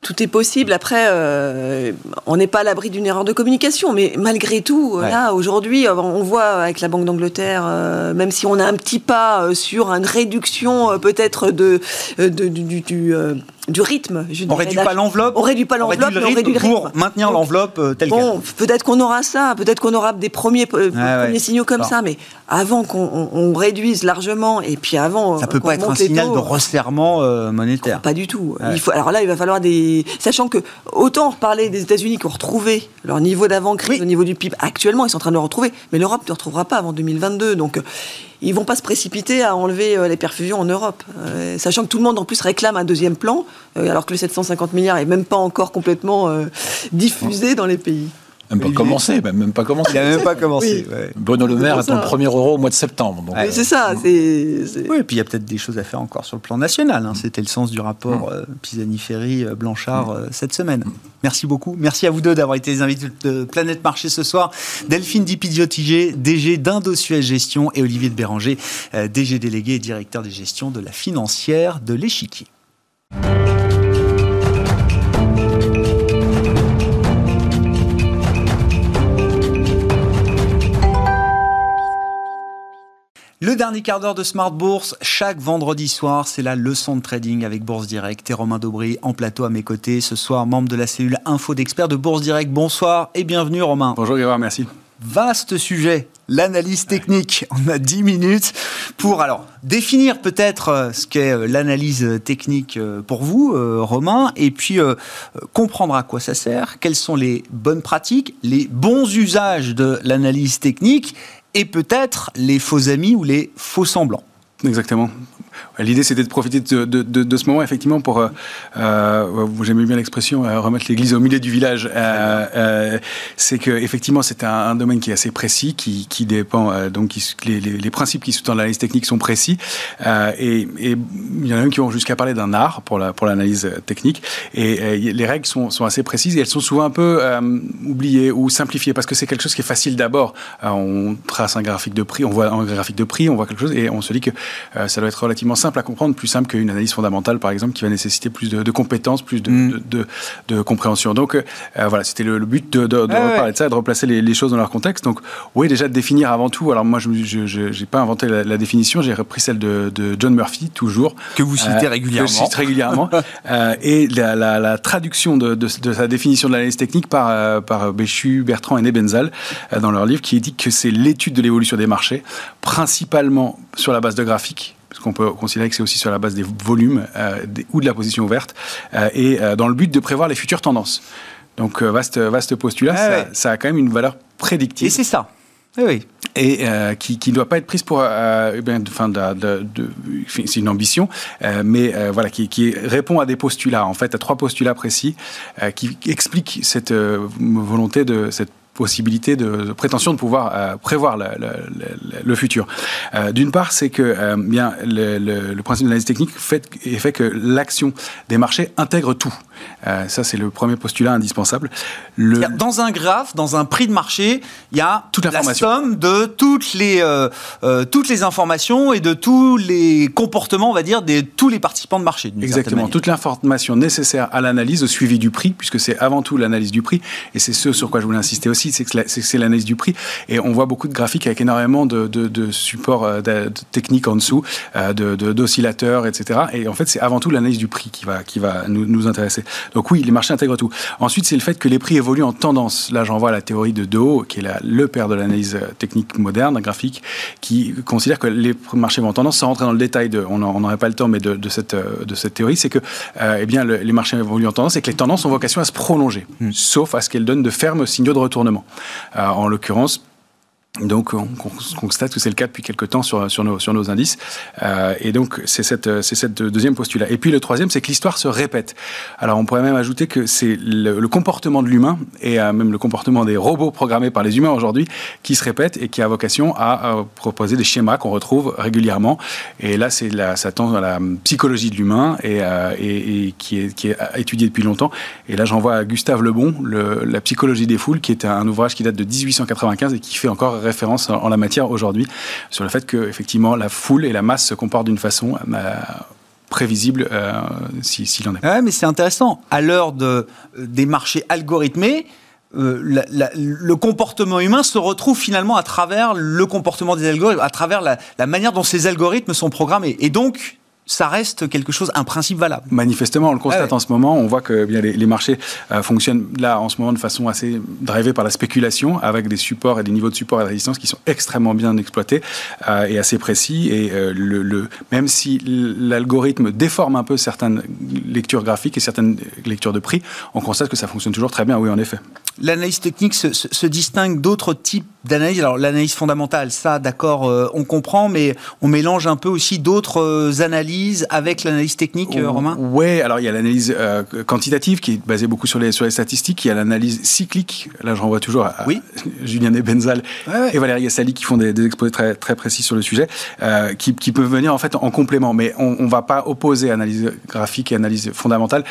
tout est possible. Après, euh, on n'est pas à l'abri d'une erreur de communication, mais malgré tout, là, aujourd'hui, euh, on voit avec la Banque d'Angleterre, euh, même si on a un petit pas sur une réduction peut-être de, du, du, rythme. Je on réduit pas l'enveloppe. On réduit pas l'enveloppe, on réduit le rythme. Pour maintenir l'enveloppe telle bon, Peut-être qu'on aura ça, peut-être qu'on aura des premiers, premiers signaux comme ça, mais avant qu'on réduise largement, et puis avant. Ça peut pas être un signal de resserrement monétaire. Pas du tout. Il faut, alors là, il va falloir des sachant que autant reparler des États-Unis qui ont retrouvé leur niveau d'avant-crise au niveau du PIB actuellement, ils sont en train de le retrouver, mais l'Europe ne le retrouvera pas avant 2022. Donc euh, ils vont pas se précipiter à enlever euh, les perfusions en Europe, euh, sachant que tout le monde en plus réclame un deuxième plan, alors que le 750 milliards est même pas encore complètement diffusé dans les pays. Même pas commencé, même pas commencé. Il n'a même pas commencé. Bruno Le Maire attend le premier euro au mois de septembre. c'est ça. Oui, et puis il y a peut-être des choses à faire encore sur le plan national. Hein. C'était le sens du rapport mm. euh, Pisani-Ferry-Blanchard mm. euh, cette semaine. Merci beaucoup. Merci à vous deux d'avoir été les invités de Planète Marché ce soir. Delphine Dipidiotigé, DG d'Indosuez Gestion, et Olivier de Béranger, euh, DG délégué et directeur des gestions de la financière de l'échiquier. Le dernier quart d'heure de Smart Bourse, chaque vendredi soir, c'est la leçon de trading avec Bourse Direct et Romain Daubry en plateau à mes côtés. Ce soir, membre de la cellule Info d'experts de Bourse Direct. Bonsoir et bienvenue Romain. Bonjour Grégoire, merci. Vaste sujet, l'analyse technique. On a 10 minutes pour alors définir peut-être euh, ce qu'est euh, l'analyse technique euh, pour vous, Romain, et puis comprendre à quoi ça sert, quelles sont les bonnes pratiques, les bons usages de l'analyse technique et peut-être les faux amis ou les faux semblants. Exactement. L'idée, c'était de profiter de, ce moment, effectivement, pour, euh, euh j'aimais bien l'expression, euh, remettre l'église au milieu du village. Euh, euh, c'est que, effectivement, c'est un, domaine qui est assez précis, qui, dépend, donc, les, principes qui sous-tendent l'analyse technique sont précis. et, il y en a même qui vont jusqu'à parler d'un art pour l'analyse technique. Et les règles sont, sont, assez précises et elles sont souvent un peu oubliées ou simplifiées parce que c'est quelque chose qui est facile d'abord. on trace un graphique de prix, on voit un graphique de prix, on voit quelque chose et on se dit que ça doit être relativement simple à comprendre, plus simple qu'une analyse fondamentale, par exemple, qui va nécessiter plus de, compétences, plus de, mm. de, compréhension. Donc euh, voilà, c'était le, but de, parler de ça, de replacer les, choses dans leur contexte. Donc oui, déjà de définir avant tout. Alors moi, je n'ai pas inventé la, définition, j'ai repris celle de, John Murphy, toujours. Que vous citez euh, régulièrement. Que je cite régulièrement. <laughs> Euh, et la, traduction de, sa définition de l'analyse technique par, par Béchu, Bertrand et Nebenzal dans leur livre, qui dit que c'est l'étude de l'évolution des marchés, principalement sur la base de graphiques parce qu'on peut considérer que c'est aussi sur la base des volumes euh, ou de la position ouverte, euh, et euh, dans le but de prévoir les futures tendances. Donc vaste, vaste postulat, ça, ça, a quand même une valeur prédictive. Et c'est ça. Oui, Et qui ne doit pas être prise pour, eh de, de, c'est une ambition, mais voilà, qui, qui, répond à des postulats, en fait, à trois postulats précis, qui expliquent cette volonté de cette possibilité de, prétention de pouvoir euh, prévoir le, futur. Euh, d'une part, c'est que euh, bien le, principe de l'analyse technique fait, fait que l'action des marchés intègre tout. ça, c'est le premier postulat indispensable. Dans un graphe, dans un prix de marché, il y a toute la somme de toutes les, toutes les informations et de tous les comportements, on va dire, de tous les participants de marché. Exactement. Toute l'information nécessaire à l'analyse, au suivi du prix, puisque c'est avant tout l'analyse du prix, et c'est ce sur quoi je voulais insister aussi c'est que c'est l'analyse du prix. Et on voit beaucoup de graphiques avec énormément de, de, supports euh, de, techniques en dessous, euh, d'oscillateurs, etc. Et en fait, c'est avant tout l'analyse du prix qui va, qui va nous, nous, intéresser. Donc oui, les marchés intègrent tout. Ensuite, c'est le fait que les prix évoluent en tendance. Là, j'en vois la théorie de Doe, qui est la, le père de l'analyse technique moderne, graphique, qui considère que les marchés vont en tendance, sans rentrer dans le détail, de, on n'aurait pas le temps, mais de, cette, de cette théorie, c'est que eh bien, les marchés évoluent en tendance et que les tendances ont vocation à se prolonger, hmm. sauf à ce qu'elles donnent de fermes signaux de retournement. Euh, en l'occurrence, donc, on constate que c'est le cas depuis quelques temps sur, nos, indices. Euh, et donc, c'est cette, deuxième postulat. Et puis, le troisième, c'est que l'histoire se répète. Alors, on pourrait même ajouter que c'est le, comportement de l'humain et euh, même le comportement des robots programmés par les humains aujourd'hui qui se répète et qui a vocation à, proposer des schémas qu'on retrouve régulièrement. Et là, c'est ça tend à la psychologie de l'humain et, euh, et, qui, est, qui est étudiée depuis longtemps. Et là, j'envoie à Gustave Lebon, le, La psychologie des foules, qui est un ouvrage qui date de 1895 et qui fait encore référence en la matière aujourd'hui sur le fait que effectivement la foule et la masse se comportent d'une façon euh, prévisible euh, s'il en est. Ouais, mais c'est intéressant. À l'heure de, des marchés algorithmés, euh, le comportement humain se retrouve finalement à travers le comportement des algorithmes, à travers la manière dont ces algorithmes sont programmés. Et donc, ça reste quelque chose, un principe valable. Manifestement, on le constate ah en ce moment. On voit que bien, les, marchés euh, fonctionnent là en ce moment de façon assez drivée par la spéculation, avec des supports et des niveaux de support et de résistance qui sont extrêmement bien exploités euh, et assez précis. Et euh, le, même si l'algorithme déforme un peu certaines lectures graphiques et certaines lectures de prix, on constate que ça fonctionne toujours très bien. Oui, en effet. L'analyse technique se, se distingue d'autres types d'analyse. Alors l'analyse fondamentale, ça, d'accord, on comprend, mais on mélange un peu aussi d'autres analyses avec l'analyse technique, euh, Romain? Oui, alors il y a l'analyse euh, quantitative qui est basée beaucoup sur les, sur les statistiques. Il y a l'analyse cyclique. Là, je renvoie toujours à, oui. <laughs> Julien Benzal et Valérie Assali qui font des, exposés très, très précis sur le sujet, euh, qui, qui, peuvent venir en fait en complément. Mais on ne va pas opposer analyse graphique et analyse fondamentale.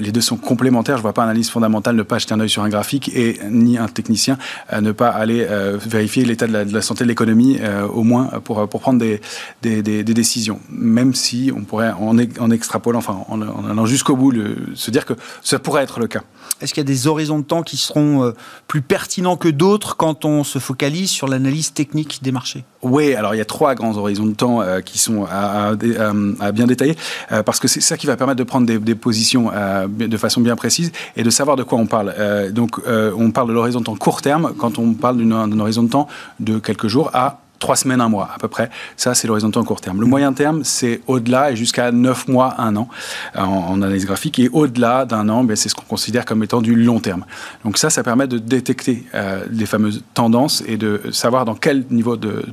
les deux sont complémentaires. Je ne vois pas analyse fondamentale ne pas jeter un œil sur un graphique et ni un technicien ne pas aller vérifier l'état de, de la, santé de l'économie, au moins pour, pour prendre des, des, des, des décisions. Même si on pourrait, en, en extrapolant, enfin, en, allant jusqu'au bout, se dire que ça pourrait être le cas. Est-ce qu'il y a des horizons de temps qui seront euh, plus pertinents que d'autres quand on se focalise sur l'analyse technique des marchés? Oui, alors il y a trois grands horizons de temps euh, qui sont à, bien détailler, euh, parce que c'est ça qui va permettre de prendre des, positions de façon bien précise et de savoir de quoi on parle. donc, on parle de l'horizon de temps court terme quand on parle d'un horizon de temps de quelques jours à trois semaines, un mois à peu près. Ça, c'est l'horizon de temps court terme. Le moyen terme, c'est au-delà et jusqu'à neuf mois, un an en, analyse graphique. Et au-delà d'un an, ben, c'est ce qu'on considère comme étant du long terme. Donc ça, ça permet de détecter euh, les fameuses tendances et de savoir dans quel niveau de,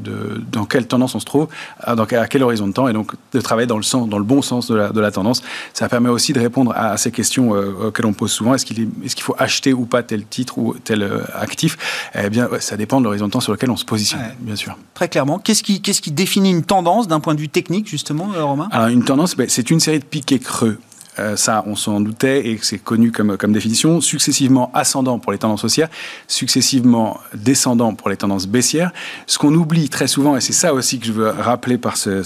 dans quelle tendance on se trouve, à, dans, à quel horizon de temps, et donc de travailler dans le sens, dans le bon sens de la, de la tendance. Ça permet aussi de répondre à, ces questions euh, auxquelles on pose souvent. Est-ce qu'il est, qu'il faut acheter ou pas tel titre ou tel euh, actif? Eh bien, ça dépend de l'horizon de temps sur lequel on se positionne, bien sûr très clairement. Qu'est-ce qui, définit une tendance d'un point de vue technique, justement, euh, Romain? Une tendance, ben, c'est une série de pics creux. Euh, ça, on s'en doutait et c'est connu comme, comme définition, successivement ascendant pour les tendances haussières, successivement descendant pour les tendances baissières. Ce qu'on oublie très souvent, et c'est ça aussi que je veux rappeler par ce,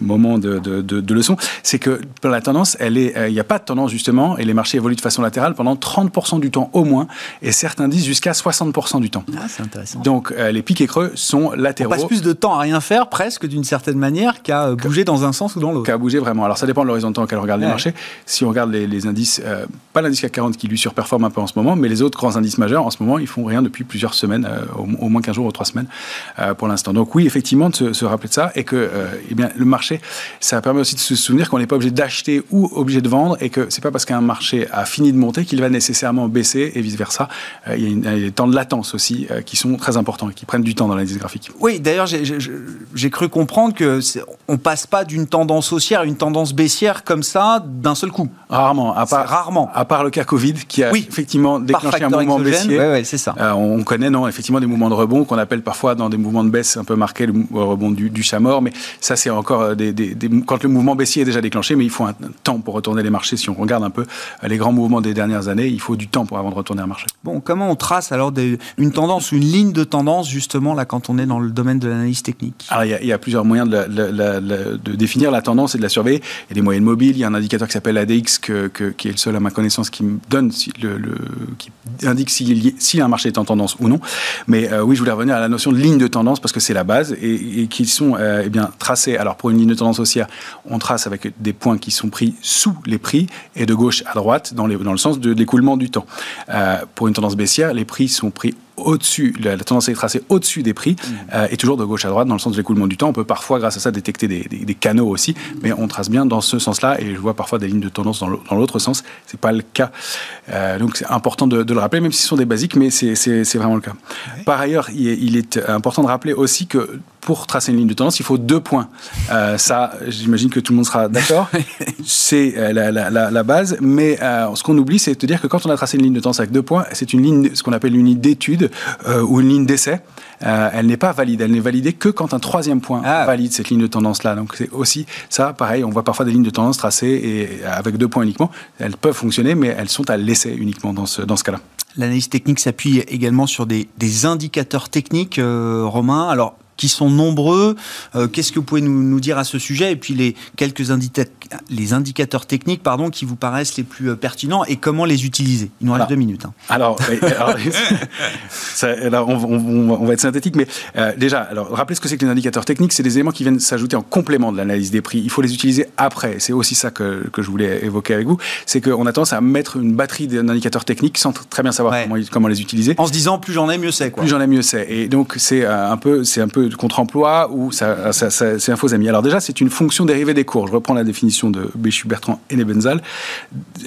moment de, de, leçon, c'est que pour la tendance, il n'y euh, a pas de tendance justement, et les marchés évoluent de façon latérale pendant 30% du temps au moins, et certains disent jusqu'à 60% du temps. Ah, c'est intéressant. Donc euh, les pics et creux sont latéraux. On passe plus de temps à rien faire, presque d'une certaine manière, qu'à bouger dans un sens ou dans l'autre. Qu'à bouger vraiment. Alors ça dépend de l'horizon de temps auquel regarde les marchés. Si on regarde les, indices, euh, pas l'indice CAC 40 qui lui surperforme un peu en ce moment, mais les autres grands indices majeurs en ce moment, ils font rien depuis plusieurs semaines, euh, au, moins 15 jours ou 3 semaines euh, pour l'instant. Donc oui, effectivement, de se, rappeler de ça et que eh bien, le marché, ça permet aussi de se souvenir qu'on n'est pas obligé d'acheter ou obligé de vendre et que c'est pas parce qu'un marché a fini de monter qu'il va nécessairement baisser et vice versa. il y a, des temps de latence aussi qui sont très importants et qui prennent du temps dans l'analyse graphique. Oui, d'ailleurs, j'ai cru comprendre que on passe pas d'une tendance haussière à une tendance baissière comme ça d'un seul coup. Rarement, à part, rarement. À part le cas Covid qui a effectivement déclenché un mouvement baissier. Ouais, c'est ça. Euh, on connaît non, effectivement des mouvements de rebond qu'on appelle parfois dans des mouvements de baisse un peu marqués le rebond du, du chat mort, mais ça c'est encore euh, des, des, quand le mouvement baissier est déjà déclenché, mais il faut un temps pour retourner les marchés. Si on regarde un peu euh, les grands mouvements des dernières années, il faut du temps pour avant de retourner un marché. Bon, comment on trace alors des, une tendance, une ligne de tendance justement là quand on est dans le domaine de l'analyse technique? Alors il y, a, il y, a plusieurs moyens de, de, de, définir la tendance et de la surveiller. Il y a des moyennes mobiles, il y a un indicateur indicateur qui s'appelle ADX, qui est le seul à ma connaissance qui me donne, le, le qui indique si, si, un marché est en tendance ou non. Mais oui, je voulais revenir à la notion de ligne de tendance parce que c'est la base et, et qui sont eh bien tracés. Alors pour une ligne de tendance haussière, on trace avec des points qui sont pris sous les prix et de gauche à droite dans, le sens de l'écoulement du temps. pour une tendance baissière, les prix sont pris au-dessus, la, tendance est tracée au-dessus des prix mmh. euh, et toujours de gauche à droite dans le sens de l'écoulement du temps. On peut parfois, grâce à ça, détecter des, canaux aussi, mais on trace bien dans ce sens-là et je vois parfois des lignes de tendance dans l'autre sens. C'est pas le cas. Euh, donc c'est important de, le rappeler, même si ce sont des basiques, mais c'est vraiment le cas. Par ailleurs, il est, important de rappeler aussi que pour tracer une ligne de tendance, il faut deux points. Euh, ça, j'imagine que tout le monde sera d'accord. <laughs> c'est la, base. Mais ce qu'on oublie, c'est de dire que quand on a tracé une ligne de tendance avec deux points, c'est une ligne, ce qu'on appelle une ligne d'étude euh, ou une ligne d'essai, euh, elle n'est pas valide. Elle n'est validée que quand un troisième point ah. valide cette ligne de tendance-là. Donc c'est aussi ça, pareil, on voit parfois des lignes de tendance tracées et avec deux points uniquement. Elles peuvent fonctionner, mais elles sont à l'essai uniquement dans ce, dans ce cas-là. L'analyse technique s'appuie également sur des, indicateurs techniques, euh, Romain. Alors, qui sont nombreux. Euh, qu'est-ce que vous pouvez nous, dire à ce sujet? Et puis les quelques les indicateurs techniques pardon, qui vous paraissent les plus euh, pertinents et comment les utiliser Il nous reste deux minutes. Hein. Alors, on, va être synthétique, mais euh, déjà, alors, rappelez ce que c'est que les indicateurs techniques. C'est des éléments qui viennent s'ajouter en complément de l'analyse des prix. Il faut les utiliser après. C'est aussi ça que, que, je voulais évoquer avec vous. C'est qu'on a tendance à mettre une batterie d'indicateurs techniques sans très bien savoir comment, comment, les utiliser. En se disant, plus j'en ai, mieux c'est. Plus j'en ai, mieux c'est. Et donc, c'est un peu, c'est un peu contre-emploi ou ça, c'est un faux ami. Alors déjà, c'est une fonction dérivée des cours. Je reprends la définition de Béchu, Bertrand et Nebenzal.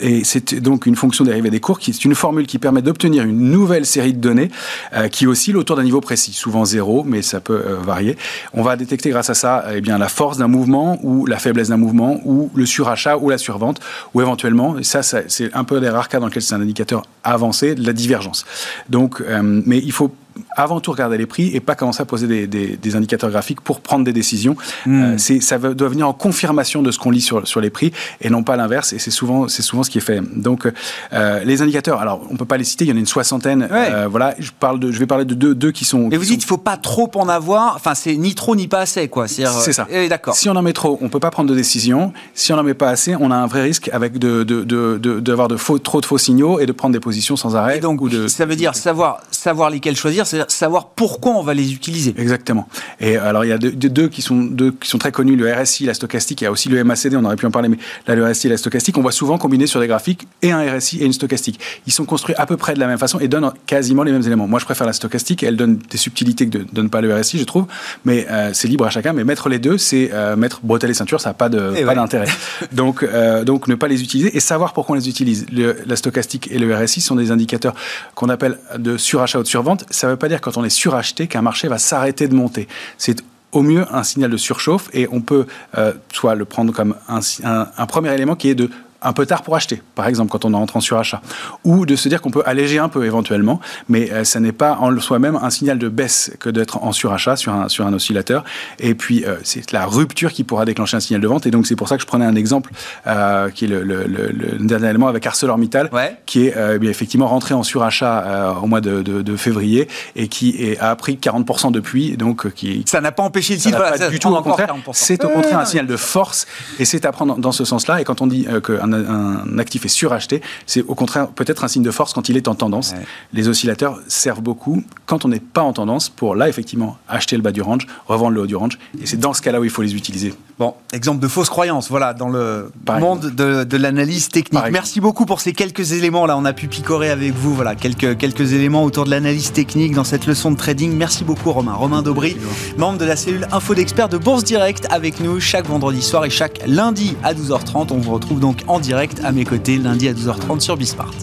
Et c'est donc une fonction dérivée des cours qui est une formule qui permet d'obtenir une nouvelle série de données euh, qui oscille autour d'un niveau précis, souvent zéro, mais ça peut euh, varier. On va détecter grâce à ça eh bien, la force d'un mouvement ou la faiblesse d'un mouvement ou le surachat ou la survente ou éventuellement, et ça, c'est un peu des rares cas dans lesquels c'est un indicateur avancé, de la divergence. Donc, euh, mais il faut avant tout regarder les prix et pas commencer à poser des, indicateurs graphiques pour prendre des décisions. Hmm. Euh, c'est, ça doit venir en confirmation de ce qu'on lit sur, sur les prix et non pas l'inverse. Et c'est souvent, c'est souvent ce qui est fait. Donc, euh, les indicateurs, alors on peut pas les citer, il y en a une soixantaine. Euh, voilà, je, parle de, je vais parler de deux, deux qui sont. Mais vous dites, il faut pas trop en avoir. Enfin, c'est ni trop ni pas assez, quoi. C'est, ça. Eh, d'accord. Si on en met trop, on peut pas prendre de décision. Si on en met pas assez, on a un vrai risque avec de, de, de, d'avoir de, faux, trop de faux signaux et de prendre des positions sans arrêt. Et donc, ou de... ça veut dire savoir, savoir lesquels choisir, c'est savoir pourquoi on va les utiliser. Exactement. Et alors, il y a deux, qui, sont, deux qui sont très connus, le RSI, la stochastique, il y a aussi le MACD, on aurait pu en parler, mais là, le RSI et la stochastique, on voit souvent combiner sur des graphiques et un RSI et une stochastique. Ils sont construits à peu près de la même façon et donnent quasiment les mêmes éléments. Moi, je préfère la stochastique, elle donne des subtilités que ne donne pas le RSI, je trouve, mais euh, c'est libre à chacun. Mais mettre les deux, c'est euh, mettre bretelles et ceinture, ça n'a pas d'intérêt. <laughs> donc, euh, donc, ne pas les utiliser et savoir pourquoi on les utilise. la stochastique et le RSI sont des indicateurs qu'on appelle de surachat ou de survente. Ça ne veut pas dire quand on est suracheté qu'un marché va s'arrêter de monter. C'est au mieux un signal de surchauffe et on peut euh, soit le prendre comme un, premier élément qui est de un peu tard pour acheter, par exemple quand on est en surachat, ou de se dire qu'on peut alléger un peu éventuellement, mais euh, ça n'est pas en soi-même un signal de baisse que d'être en surachat sur un, sur un oscillateur. Et puis euh, c'est la rupture qui pourra déclencher un signal de vente. Et donc c'est pour ça que je prenais un exemple euh, qui est le, le, le, dernier élément avec ArcelorMittal, qui est eh effectivement rentré en surachat au mois de, de, février et qui est, a pris 40% depuis. Donc qui ça n'a pas empêché le titre. Du tout au contraire. C'est au contraire un signal de force et c'est à prendre dans ce sens-là. Et quand on dit que un, actif est suracheté, c'est au contraire peut-être un signe de force quand il est en tendance. Les oscillateurs servent beaucoup quand on n'est pas en tendance pour là effectivement acheter le bas du range, revendre le haut du range. Et c'est dans ce cas-là où il faut les utiliser. Bon, exemple de fausse croyance, voilà, dans le monde de, l'analyse technique. Merci beaucoup pour ces quelques éléments là. On a pu picorer avec vous, voilà, quelques, quelques éléments autour de l'analyse technique dans cette leçon de trading. Merci beaucoup Romain. Romain Daubry, membre de la cellule Info d'experts de Bourse Direct avec nous chaque vendredi soir et chaque lundi à 12h30. On vous retrouve donc direct à mes côtés lundi à 12h30 sur Bismart.